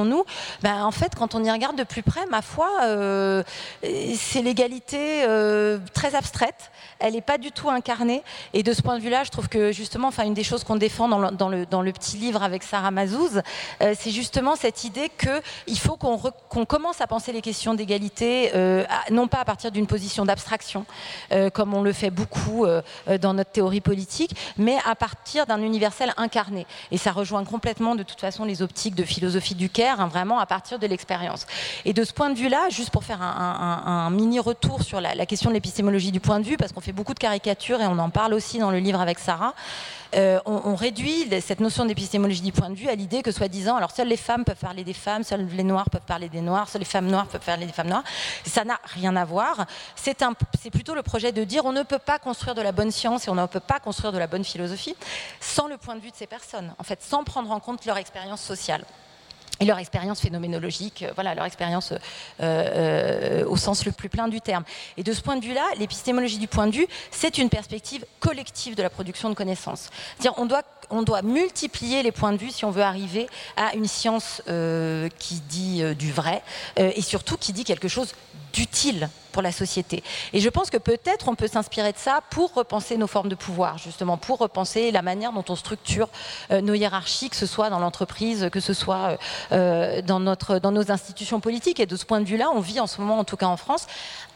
Ben, en fait, quand on y regarde de plus près, ma foi. Euh, c'est l'égalité euh, très abstraite. Elle n'est pas du tout incarnée. Et de ce point de vue-là, je trouve que justement, enfin, une des choses qu'on défend dans le, petit livre avec Sarah Mazouz, euh, c'est justement cette idée qu'il faut qu'on commence à penser les questions d'égalité, non pas à partir d'une position d'abstraction, comme on le fait beaucoup dans notre théorie politique, mais à partir d'un universel incarné. Et ça rejoint complètement, de toute façon, les optiques de philosophie du Hein, vraiment à partir de l'expérience. Et de ce point de vue-là, juste pour faire un, mini retour sur la, question de l'épistémologie du point de vue, parce qu'on fait beaucoup de caricatures et on en parle aussi dans le livre avec Sarah. Euh, on, réduit cette notion d'épistémologie du point de vue à l'idée que, soi-disant, alors seules les femmes peuvent parler des femmes, seules les noirs peuvent parler des noirs, seules les femmes noires peuvent parler des femmes noires. Ça n'a rien à voir. C'est plutôt le projet de dire on ne peut pas construire de la bonne science et on ne peut pas construire de la bonne philosophie sans le point de vue de ces personnes, en fait, sans prendre en compte leur expérience sociale et leur expérience phénoménologique, euh, voilà, leur expérience euh, euh, au sens le plus plein du terme. Et de ce point de vue-là, l'épistémologie du point de vue, c'est une perspective collective de la production de connaissances. C'est-à-dire, on doit, on doit multiplier les points de vue si on veut arriver à une science qui dit du vrai et surtout qui dit quelque chose d'utile pour la société. Et je pense que peut-être on peut s'inspirer de ça pour repenser nos formes de pouvoir, justement, pour repenser la manière dont on structure euh, nos hiérarchies, que ce soit dans l'entreprise, que ce soit euh, dans, notre, dans nos institutions politiques. Et de ce point de vue-là, on vit en ce moment, en tout cas en France,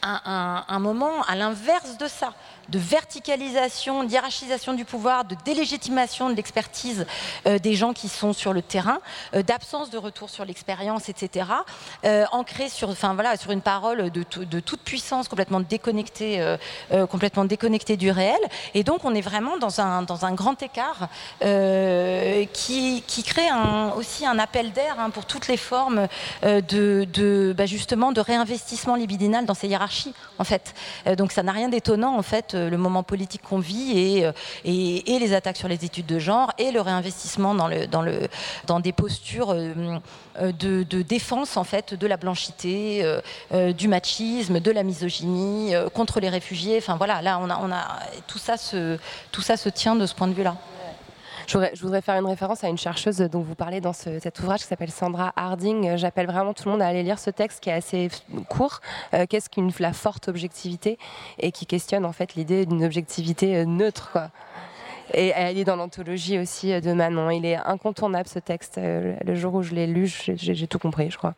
un, moment à l'inverse de ça, de verticalisation, d'hierarchisation du pouvoir, de délégitimation de l'expertise euh, des gens qui sont sur le terrain, d'absence de retour sur l'expérience, etc., ancré sur, voilà, sur une parole de, toute puissance complètement déconnectée, euh, euh, complètement déconnectée du réel. Et donc, on est vraiment dans un, grand écart euh, qui, crée aussi un appel d'air hein, pour toutes les formes de, bah, de réinvestissement libidinal dans ces hiérarchies, en fait. donc, ça n'a rien d'étonnant, en fait, le moment politique qu'on vit et, et, les attaques sur les études de genre et le réinvestissement dans, des postures de, défense, en fait, de la blanchité, du machisme, de la misogynie, euh, contre les réfugiés. Enfin voilà, là on a, on a tout ça se, tout ça se tient de ce point de vue-là. Je voudrais, faire une référence à une chercheuse dont vous parlez dans cet ouvrage qui s'appelle Sandra Harding. J'appelle vraiment tout le monde à aller lire ce texte qui est assez court. Euh, qu'est-ce qu'une la forte objectivité et qui questionne en fait l'idée d'une objectivité euh, neutre. Et elle est dans l'anthologie aussi de Manon. Il est incontournable ce texte. Le jour où je l'ai lu, j'ai tout compris, je crois.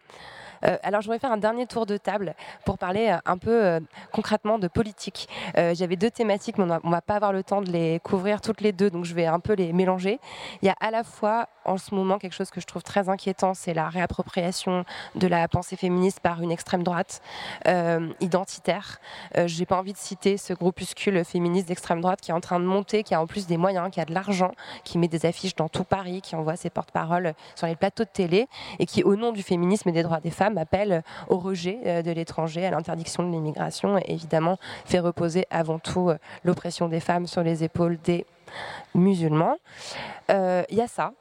Euh, alors, je voudrais faire un dernier tour de table pour parler euh, un peu euh, concrètement de politique. J'avais deux thématiques, mais on ne va pas avoir le temps de les couvrir toutes les deux, donc je vais un peu les mélanger. Il y a à la fois en ce moment quelque chose que je trouve très inquiétant, c'est la réappropriation de la pensée féministe par une extrême droite identitaire. Je n'ai pas envie de citer ce groupuscule féministe d'extrême droite qui est en train de monter, qui a en plus des moyens, qui a de l'argent, qui met des affiches dans tout Paris, qui envoie ses porte-paroles sur les plateaux de télé et qui, au nom du féminisme et des droits des femmes, appelle au rejet euh, de l'étranger, à l'interdiction de l'immigration, et évidemment fait reposer avant tout euh, l'oppression des femmes sur les épaules des musulmans. Il euh, y a ça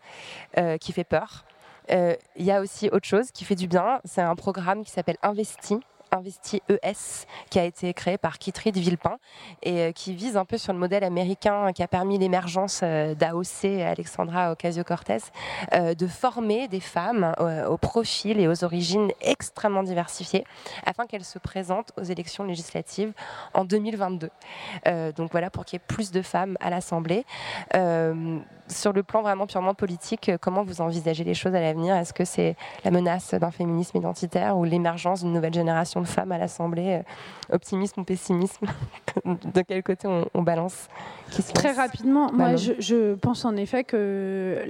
qui fait peur. Il y a aussi autre chose qui fait du bien, c'est un programme qui s'appelle Investi, Investi ES, qui a été créé par Kitrid Villepin et euh, qui vise un peu sur le modèle américain qui a permis l'émergence euh, d'AOC, Alexandra Ocasio-Cortez, euh, de former des femmes aux profils et aux origines extrêmement diversifiés afin qu'elles se présentent aux élections législatives en 2022. donc voilà, pour qu'il y ait plus de femmes à l'Assemblée sur le plan vraiment purement politique, comment vous envisagez les choses à l'avenir? Est-ce que c'est la menace d'un féminisme identitaire ou l'émergence d'une nouvelle génération de femmes à l'Assemblée Optimisme ou pessimisme? De quel côté on, balance? Très rapidement, moi je, pense en effet que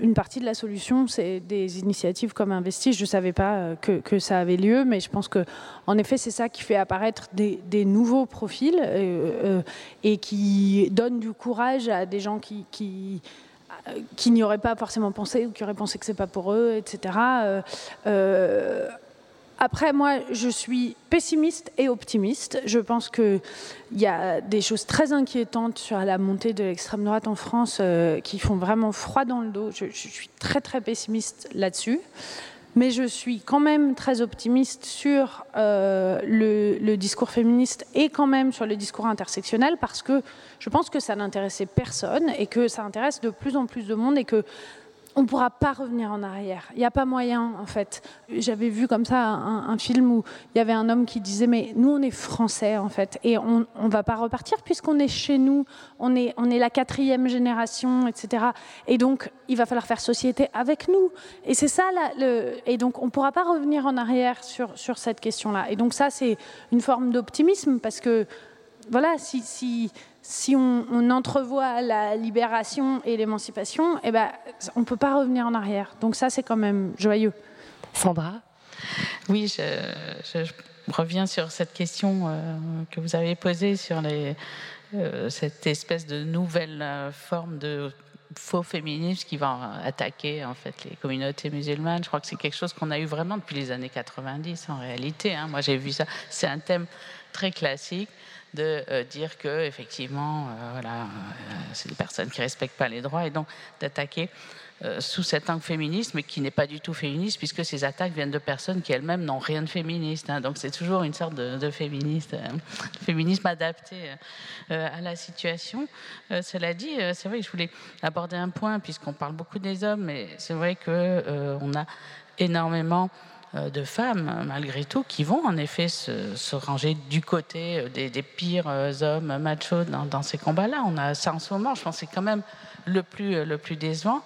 une partie de la solution, c'est des initiatives comme Investis. Je ne savais pas que, que, ça avait lieu, mais je pense que en effet c'est ça qui fait apparaître des, des nouveaux profils et qui donne du courage à des gens qui, qui, qui n'y auraient pas forcément pensé ou qui auraient pensé que c'est pas pour eux, etc. Euh, euh, après, moi, je suis pessimiste et optimiste. Je pense qu'il y a des choses très inquiétantes sur la montée de l'extrême droite en France euh, qui font vraiment froid dans le dos. Je suis très, très pessimiste là-dessus mais je suis quand même très optimiste sur euh, le, discours féministe et quand même sur le discours intersectionnel parce que je pense que ça n'intéressait personne et que ça intéresse de plus en plus de monde et que on ne pourra pas revenir en arrière. Il n'y a pas moyen, en fait. J'avais vu comme ça un, film où il y avait un homme qui disait, mais nous, on est français, en fait, et on ne va pas repartir puisqu'on est chez nous, on est, la quatrième génération, etc. Et donc, il va falloir faire société avec nous. Et c'est ça, là, et donc, on ne pourra pas revenir en arrière sur, sur cette question-là. Et donc, ça, c'est une forme d'optimisme parce que, voilà, si, si si on, entrevoit la libération et l'émancipation, eh ben, on ne peut pas revenir en arrière. Donc ça, c'est quand même joyeux. Sandra? Oui, je, reviens sur cette question euh, que vous avez posée sur les, euh, cette espèce de nouvelle euh, forme de faux féminisme qui va attaquer en fait les communautés musulmanes. Je crois que c'est quelque chose qu'on a eu vraiment depuis les années 90 en réalité. Hein. Moi j'ai vu ça. C'est un thème très classique de euh, dire que effectivement, euh, voilà, euh, c'est des personnes qui respectent pas les droits et donc d'attaquer sous cet angle féministe, mais qui n'est pas du tout féministe, puisque ces attaques viennent de personnes qui elles-mêmes n'ont rien de féministe. Hein. donc c'est toujours une sorte de, féministe, féminisme adapté à la situation. cela dit, c'est vrai que je voulais aborder un point, puisqu'on parle beaucoup des hommes, mais c'est vrai que on a énormément de femmes, malgré tout, qui vont en effet se, ranger du côté euh, des, pires euh, hommes machos dans, ces combats-là. On a ça en ce moment, je pense que c'est quand même le plus, le plus décevant.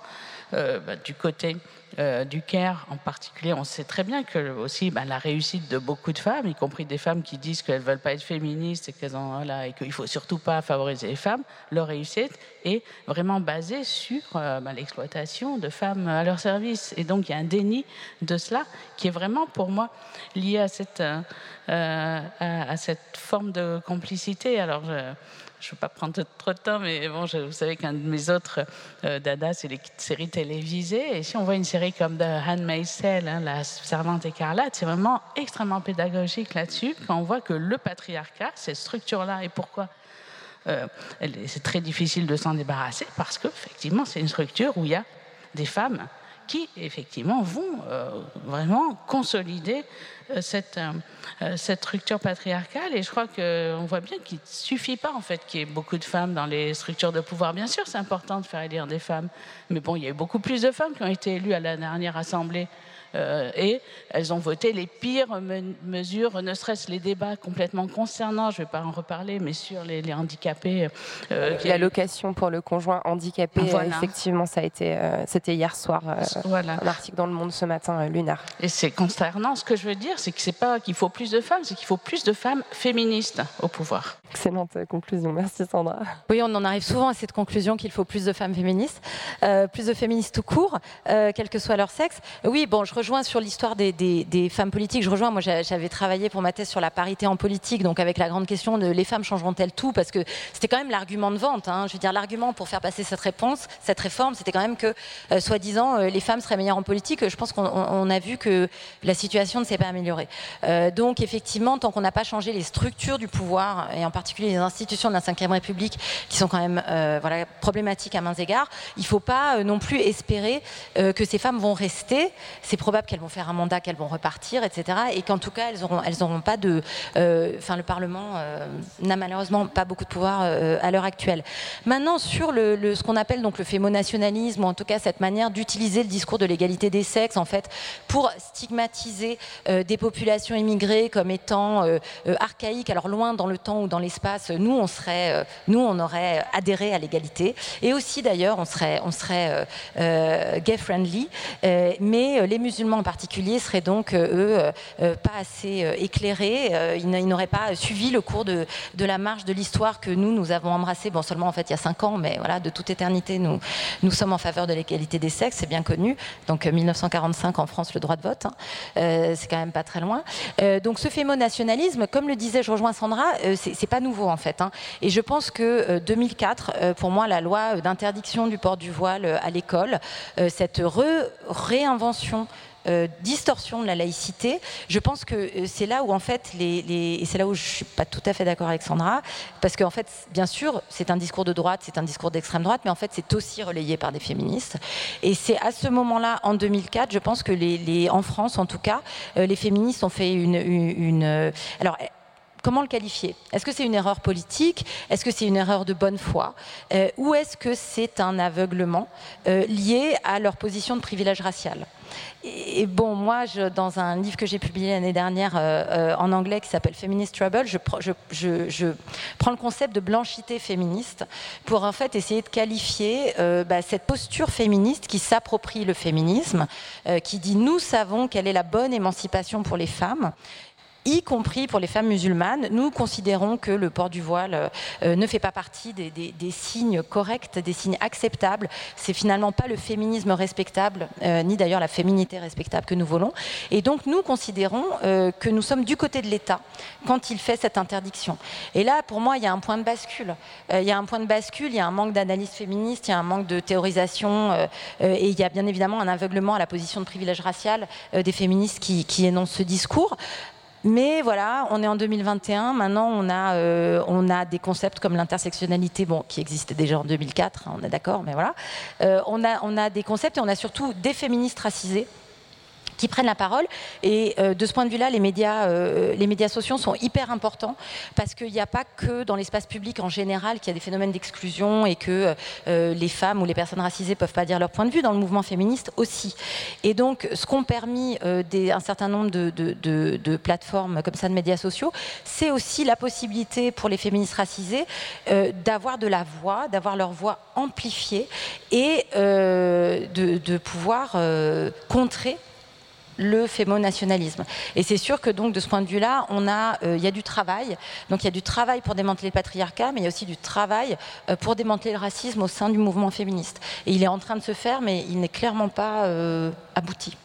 Bah, du côté euh, du Caire en particulier, on sait très bien que aussi bah, la réussite de beaucoup de femmes, y compris des femmes qui disent qu'elles veulent pas être féministes et qu'elles voilà, et qu'il faut surtout pas favoriser les femmes, leur réussite est vraiment basée sur euh, bah, l'exploitation de femmes à leur service. Et donc il y a un déni de cela qui est vraiment pour moi lié à cette euh, à, cette forme de complicité. Alors je, je ne veux pas prendre trop de temps, mais bon, vous savez qu'un de mes autres euh, dada, c'est les séries télévisées. Et si on voit une série comme The Handmaid's Tale, hein, La Servante écarlate, c'est vraiment extrêmement pédagogique là-dessus, quand on voit que le patriarcat, cette structure-là, et pourquoi euh, c'est très difficile de s'en débarrasser, parce qu'effectivement, c'est une structure où il y a des femmes qui, effectivement, vont euh, vraiment consolider euh, cette, euh, cette structure patriarcale. Et je crois qu'on voit bien qu'il ne suffit pas, en fait, qu'il y ait beaucoup de femmes dans les structures de pouvoir. Bien sûr, c'est important de faire élire des femmes. Mais bon, il y a eu beaucoup plus de femmes qui ont été élues à la dernière Assemblée euh, et elles ont voté les pires mesures, ne serait-ce les débats complètement concernant, je ne vais pas en reparler, mais sur les, handicapés. Euh, L'allocation pour le conjoint handicapé, effectivement, ça a été, euh, c'était hier soir, un article dans Le Monde ce matin, Lunar. Et c'est concernant. Ce que je veux dire, c'est que c'est pas qu'il faut plus de femmes, c'est qu'il faut plus de femmes féministes au pouvoir. Excellente conclusion, merci Sandra. Oui, on en arrive souvent à cette conclusion qu'il faut plus de femmes féministes, plus de féministes tout court, quel que soit leur sexe. Oui, bon, je rejoins sur l'histoire des, femmes politiques. Je rejoins, moi j'avais travaillé pour ma thèse sur la parité en politique, donc avec la grande question de les femmes changeront-elles tout? Parce que c'était quand même l'argument de vente. Hein. Je veux dire, l'argument pour faire passer cette réponse, cette réforme, c'était quand même que, euh, soi-disant, euh, les femmes seraient meilleures en politique. Je pense qu'on a vu que la situation ne s'est pas améliorée. Euh, donc effectivement, tant qu'on n'a pas changé les structures du pouvoir, et en particulier les institutions de la Ve République, qui sont quand même voilà, problématiques à mains égards, il ne faut pas non plus espérer que ces femmes vont rester. C'est qu'elles vont faire un mandat, qu'elles vont repartir, etc. Et qu'en tout cas, elles n'auront pas de. Euh, enfin, le Parlement euh, n'a malheureusement pas beaucoup de pouvoir euh, à l'heure actuelle. Maintenant, sur ce qu'on appelle donc le fémonationalisme, ou en tout cas cette manière d'utiliser le discours de l'égalité des sexes, en fait, pour stigmatiser des populations immigrées comme étant archaïques, alors loin dans le temps ou dans l'espace, nous on serait, nous on aurait adhéré à l'égalité. Et aussi d'ailleurs, on serait, on serait gay friendly. mais les musulmans en particulier seraient donc eux pas assez éclairés. ils n'auraient pas suivi le cours de, de la marche de l'histoire que nous nous avons embrassé. Bon, seulement en fait il y a cinq ans, mais voilà, de toute éternité, nous nous sommes en faveur de l'égalité des sexes, c'est bien connu. Donc 1945 en France, le droit de vote, hein. c'est quand même pas très loin. donc ce fémo-nationalisme, comme le disait, je rejoins Sandra, c'est pas nouveau en fait. Hein. Et je pense que 2004, pour moi, la loi d'interdiction du port du voile à l'école, cette réinvention euh, distorsion de la laïcité. Je pense que euh, c'est là où, en fait, les, et c'est là où je ne suis pas tout à fait d'accord avec Sandra, parce qu'en fait, bien sûr, c'est un discours de droite, c'est un discours d'extrême droite, mais en fait, c'est aussi relayé par des féministes. Et c'est à ce moment-là, en 2004, je pense que les, en France, en tout cas, euh, les féministes ont fait une, une alors comment le qualifier? Est-ce que c'est une erreur politique? Est-ce que c'est une erreur de bonne foi? Ou est-ce que c'est un aveuglement lié à leur position de privilège racial? Et bon, moi, dans un livre que j'ai publié l'année dernière euh, euh, en anglais qui s'appelle Feminist Trouble, je, prends le concept de blanchité féministe pour en fait essayer de qualifier euh, bah, cette posture féministe qui s'approprie le féminisme, qui dit nous savons quelle est la bonne émancipation pour les femmes y compris pour les femmes musulmanes. Nous considérons que le port du voile euh, ne fait pas partie des, signes corrects, des signes acceptables. C'est finalement pas le féminisme respectable, euh, ni d'ailleurs la féminité respectable que nous voulons. Et donc nous considérons euh, que nous sommes du côté de l'État quand il fait cette interdiction. Et là, pour moi, il y a un point de bascule. il y a un point de bascule, il y a un manque d'analyse féministe, il y a un manque de théorisation, et il y a bien évidemment un aveuglement à la position de privilège racial des féministes qui, qui énoncent ce discours. Mais voilà, on est en 2021. Maintenant, on a, euh, on a des concepts comme l'intersectionnalité, bon, qui existait déjà en 2004, hein, on est d'accord, mais voilà. Euh, on, a, on a des concepts et on a surtout des féministes racisées qui prennent la parole. Et euh, de ce point de vue-là, les médias, euh, les médias sociaux sont hyper importants parce qu'il n'y a pas que dans l'espace public en général qu'il y a des phénomènes d'exclusion et que euh, les femmes ou les personnes racisées peuvent pas dire leur point de vue. Dans le mouvement féministe aussi. Et donc, ce qu'ont permis un certain nombre de, de, de, plateformes comme ça de médias sociaux, c'est aussi la possibilité pour les féministes racisées d'avoir de la voix, d'avoir leur voix amplifiée et de, pouvoir contrer le fémonationalisme. Et c'est sûr que donc de ce point de vue-là, on a, euh, il y a du travail. Donc il y a du travail pour démanteler le patriarcat, mais il y a aussi du travail euh, pour démanteler le racisme au sein du mouvement féministe. Et il est en train de se faire, mais il n'est clairement pas euh, abouti.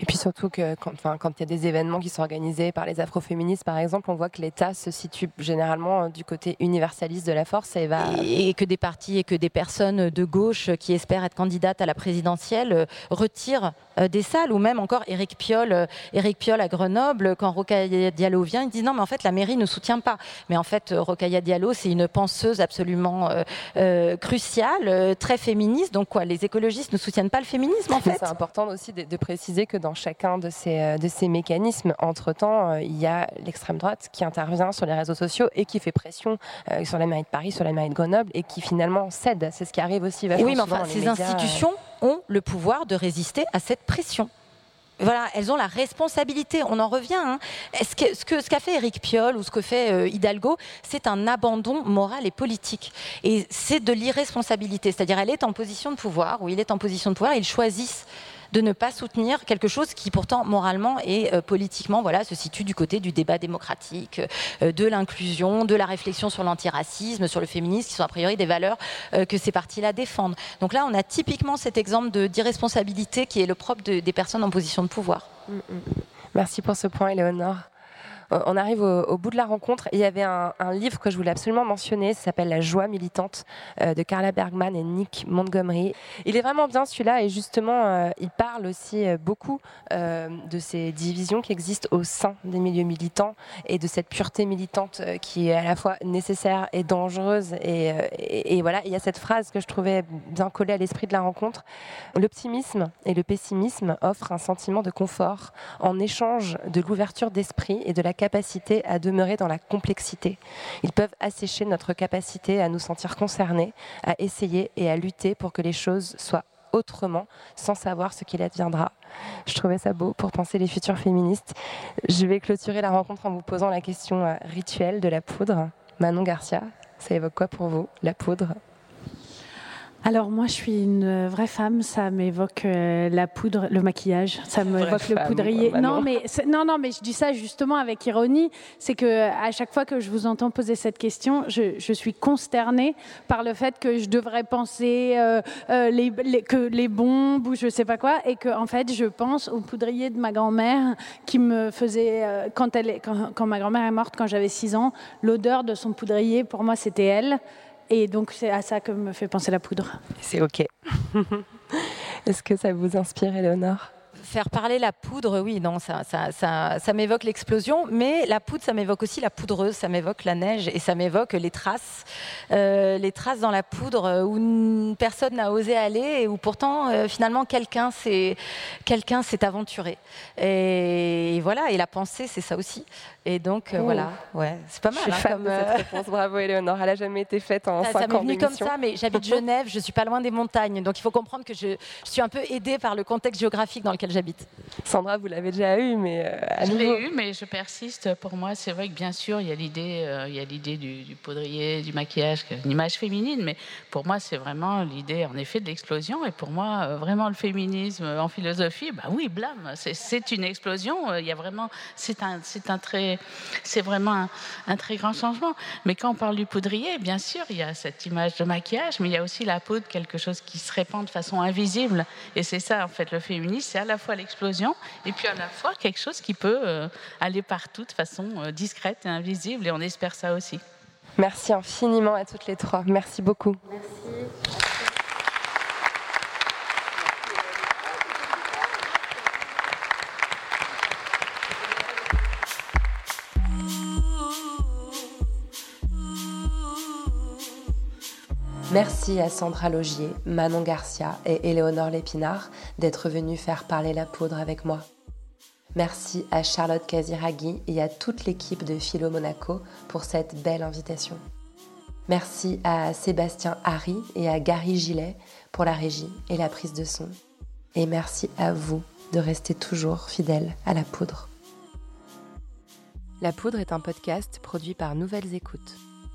Et puis surtout que quand, il y a des événements qui sont organisés par les afroféministes, par exemple, on voit que l'État se situe généralement euh, du côté universaliste de la force et, va... et, que des partis et que des personnes de gauche qui espèrent être candidates à la présidentielle euh, retirent euh, des salles, ou même encore Éric Piolle, Éric Piolle à Grenoble, quand Rocaille Diallo vient, il dit non, mais en fait la mairie ne soutient pas. Mais en fait, Rocaille Diallo, c'est une penseuse absolument cruciale, très féministe. Donc quoi, les écologistes ne soutiennent pas le féminisme en fait. C'est important aussi de, de préciser que dans dans chacun de ces, euh, de ces mécanismes. Entre-temps, euh, il y a l'extrême droite qui intervient sur les réseaux sociaux et qui fait pression euh, sur la mairie de Paris, sur la mairie de Grenoble et qui finalement cède. C'est ce qui arrive aussi. Oui, mais enfin, ces institutions ont le pouvoir de résister à cette pression voilà, elles ont la responsabilité. On en revient. Hein. Ce qu'a ce que, ce qu'a fait Eric Piolle ou ce que fait Hidalgo, c'est un abandon moral et politique. Et c'est de l'irresponsabilité. C'est-à-dire, elle est en position de pouvoir, ou il est en position de pouvoir, ils choisissent de ne pas soutenir quelque chose qui pourtant moralement et euh, politiquement voilà, se situe du côté du débat démocratique, euh, de l'inclusion, de la réflexion sur l'antiracisme, sur le féminisme, qui sont a priori des valeurs euh, que ces partis-là défendent. Donc là, on a typiquement cet exemple d'irresponsabilité qui est le propre des personnes en position de pouvoir. Mm, mm. Merci pour ce point, Éléonore. Euh, on arrive au, bout de la rencontre. il y avait un, livre que je voulais absolument mentionner, ça s'appelle La joie militante euh, de Carla Bergman et Nick Montgomery. Il est vraiment bien celui-là et justement, euh, il parle aussi beaucoup de ces divisions qui existent au sein des milieux militants et de cette pureté militante qui est à la fois nécessaire et dangereuse. Et, voilà, il y a cette phrase que je trouvais bien collée à l'esprit de la rencontre. L'optimisme et le pessimisme offrent un sentiment de confort en échange de l'ouverture d'esprit et de la capacité à demeurer dans la complexité. Ils peuvent assécher notre capacité à nous sentir concernés, à essayer et à lutter pour que les choses soient autrement, sans savoir ce qu'il adviendra. Je trouvais ça beau pour penser les futurs féministes. Je vais clôturer la rencontre en vous posant la question euh, rituelle de la poudre. Manon Garcia, ça évoque quoi pour vous, la poudre? Alors moi, je suis une vraie femme. Ça m'évoque euh, la poudre, le maquillage. Ça m'évoque le poudrier. Non, mais non, non, mais je dis ça justement avec ironie. C'est que à chaque fois que je vous entends poser cette question, je, suis consternée par le fait que je devrais penser euh, euh, les, que les bombes ou je sais pas quoi, et que en fait, je pense au poudrier de ma grand-mère qui me faisait quand elle, quand, quand ma grand-mère est morte, quand j'avais 6 ans, l'odeur de son poudrier pour moi c'était elle. Et donc c'est à ça que me fait penser la poudre. C'est OK. Est-ce que ça vous inspire, Eleonore? Faire parler la poudre, oui, non, ça, ça, ça, ça m'évoque l'explosion, mais la poudre, ça m'évoque aussi la poudreuse, ça m'évoque la neige et ça m'évoque les traces, euh, les traces dans la poudre où personne n'a osé aller et où pourtant, euh, finalement, quelqu'un s'est, quelqu'un s'est aventuré. Et, voilà, et la pensée, c'est ça aussi. Et donc, euh, voilà, ouais, c'est pas mal. Je suis hein, de cette réponse. Bravo, Eleonore. Elle n'a jamais été faite en ça, 5 ça m'est venu comme ça, mais j'habite Genève, je suis pas loin des montagnes, donc il faut comprendre que je, je suis un peu aidée par le contexte géographique dans lequel j'habite. Sandra, vous l'avez déjà eu, mais euh, à je nouveau. l'ai eu, mais je persiste. Pour moi, c'est vrai que bien sûr, il y a l'idée, euh, il y a l'idée du, du, poudrier, du maquillage, une image féminine, mais pour moi, c'est vraiment l'idée, en effet, de l'explosion. Et pour moi, euh, vraiment, le féminisme en philosophie, bah oui, blâme, c'est une explosion. Il y a vraiment, c'est un, c'est un très, c'est vraiment un, un, très grand changement. Mais quand on parle du poudrier, bien sûr, il y a cette image de maquillage, mais il y a aussi la poudre, quelque chose qui se répand de façon invisible. Et c'est ça, en fait, le féminisme, c'est à la fois l'explosion et puis à la fois quelque chose qui peut euh, aller partout de façon euh, discrète et invisible. Et on espère ça aussi. Merci infiniment à toutes les trois. Merci beaucoup. Merci. Merci à Sandra Logier, Manon Garcia et Éléonore Lépinard d'être venues faire parler la poudre avec moi. Merci à Charlotte Casiraghi et à toute l'équipe de Philo Monaco pour cette belle invitation. Merci à Sébastien Harry et à Gary Gillet pour la régie et la prise de son. Et merci à vous de rester toujours fidèles à la poudre. La poudre est un podcast produit par Nouvelles Écoutes.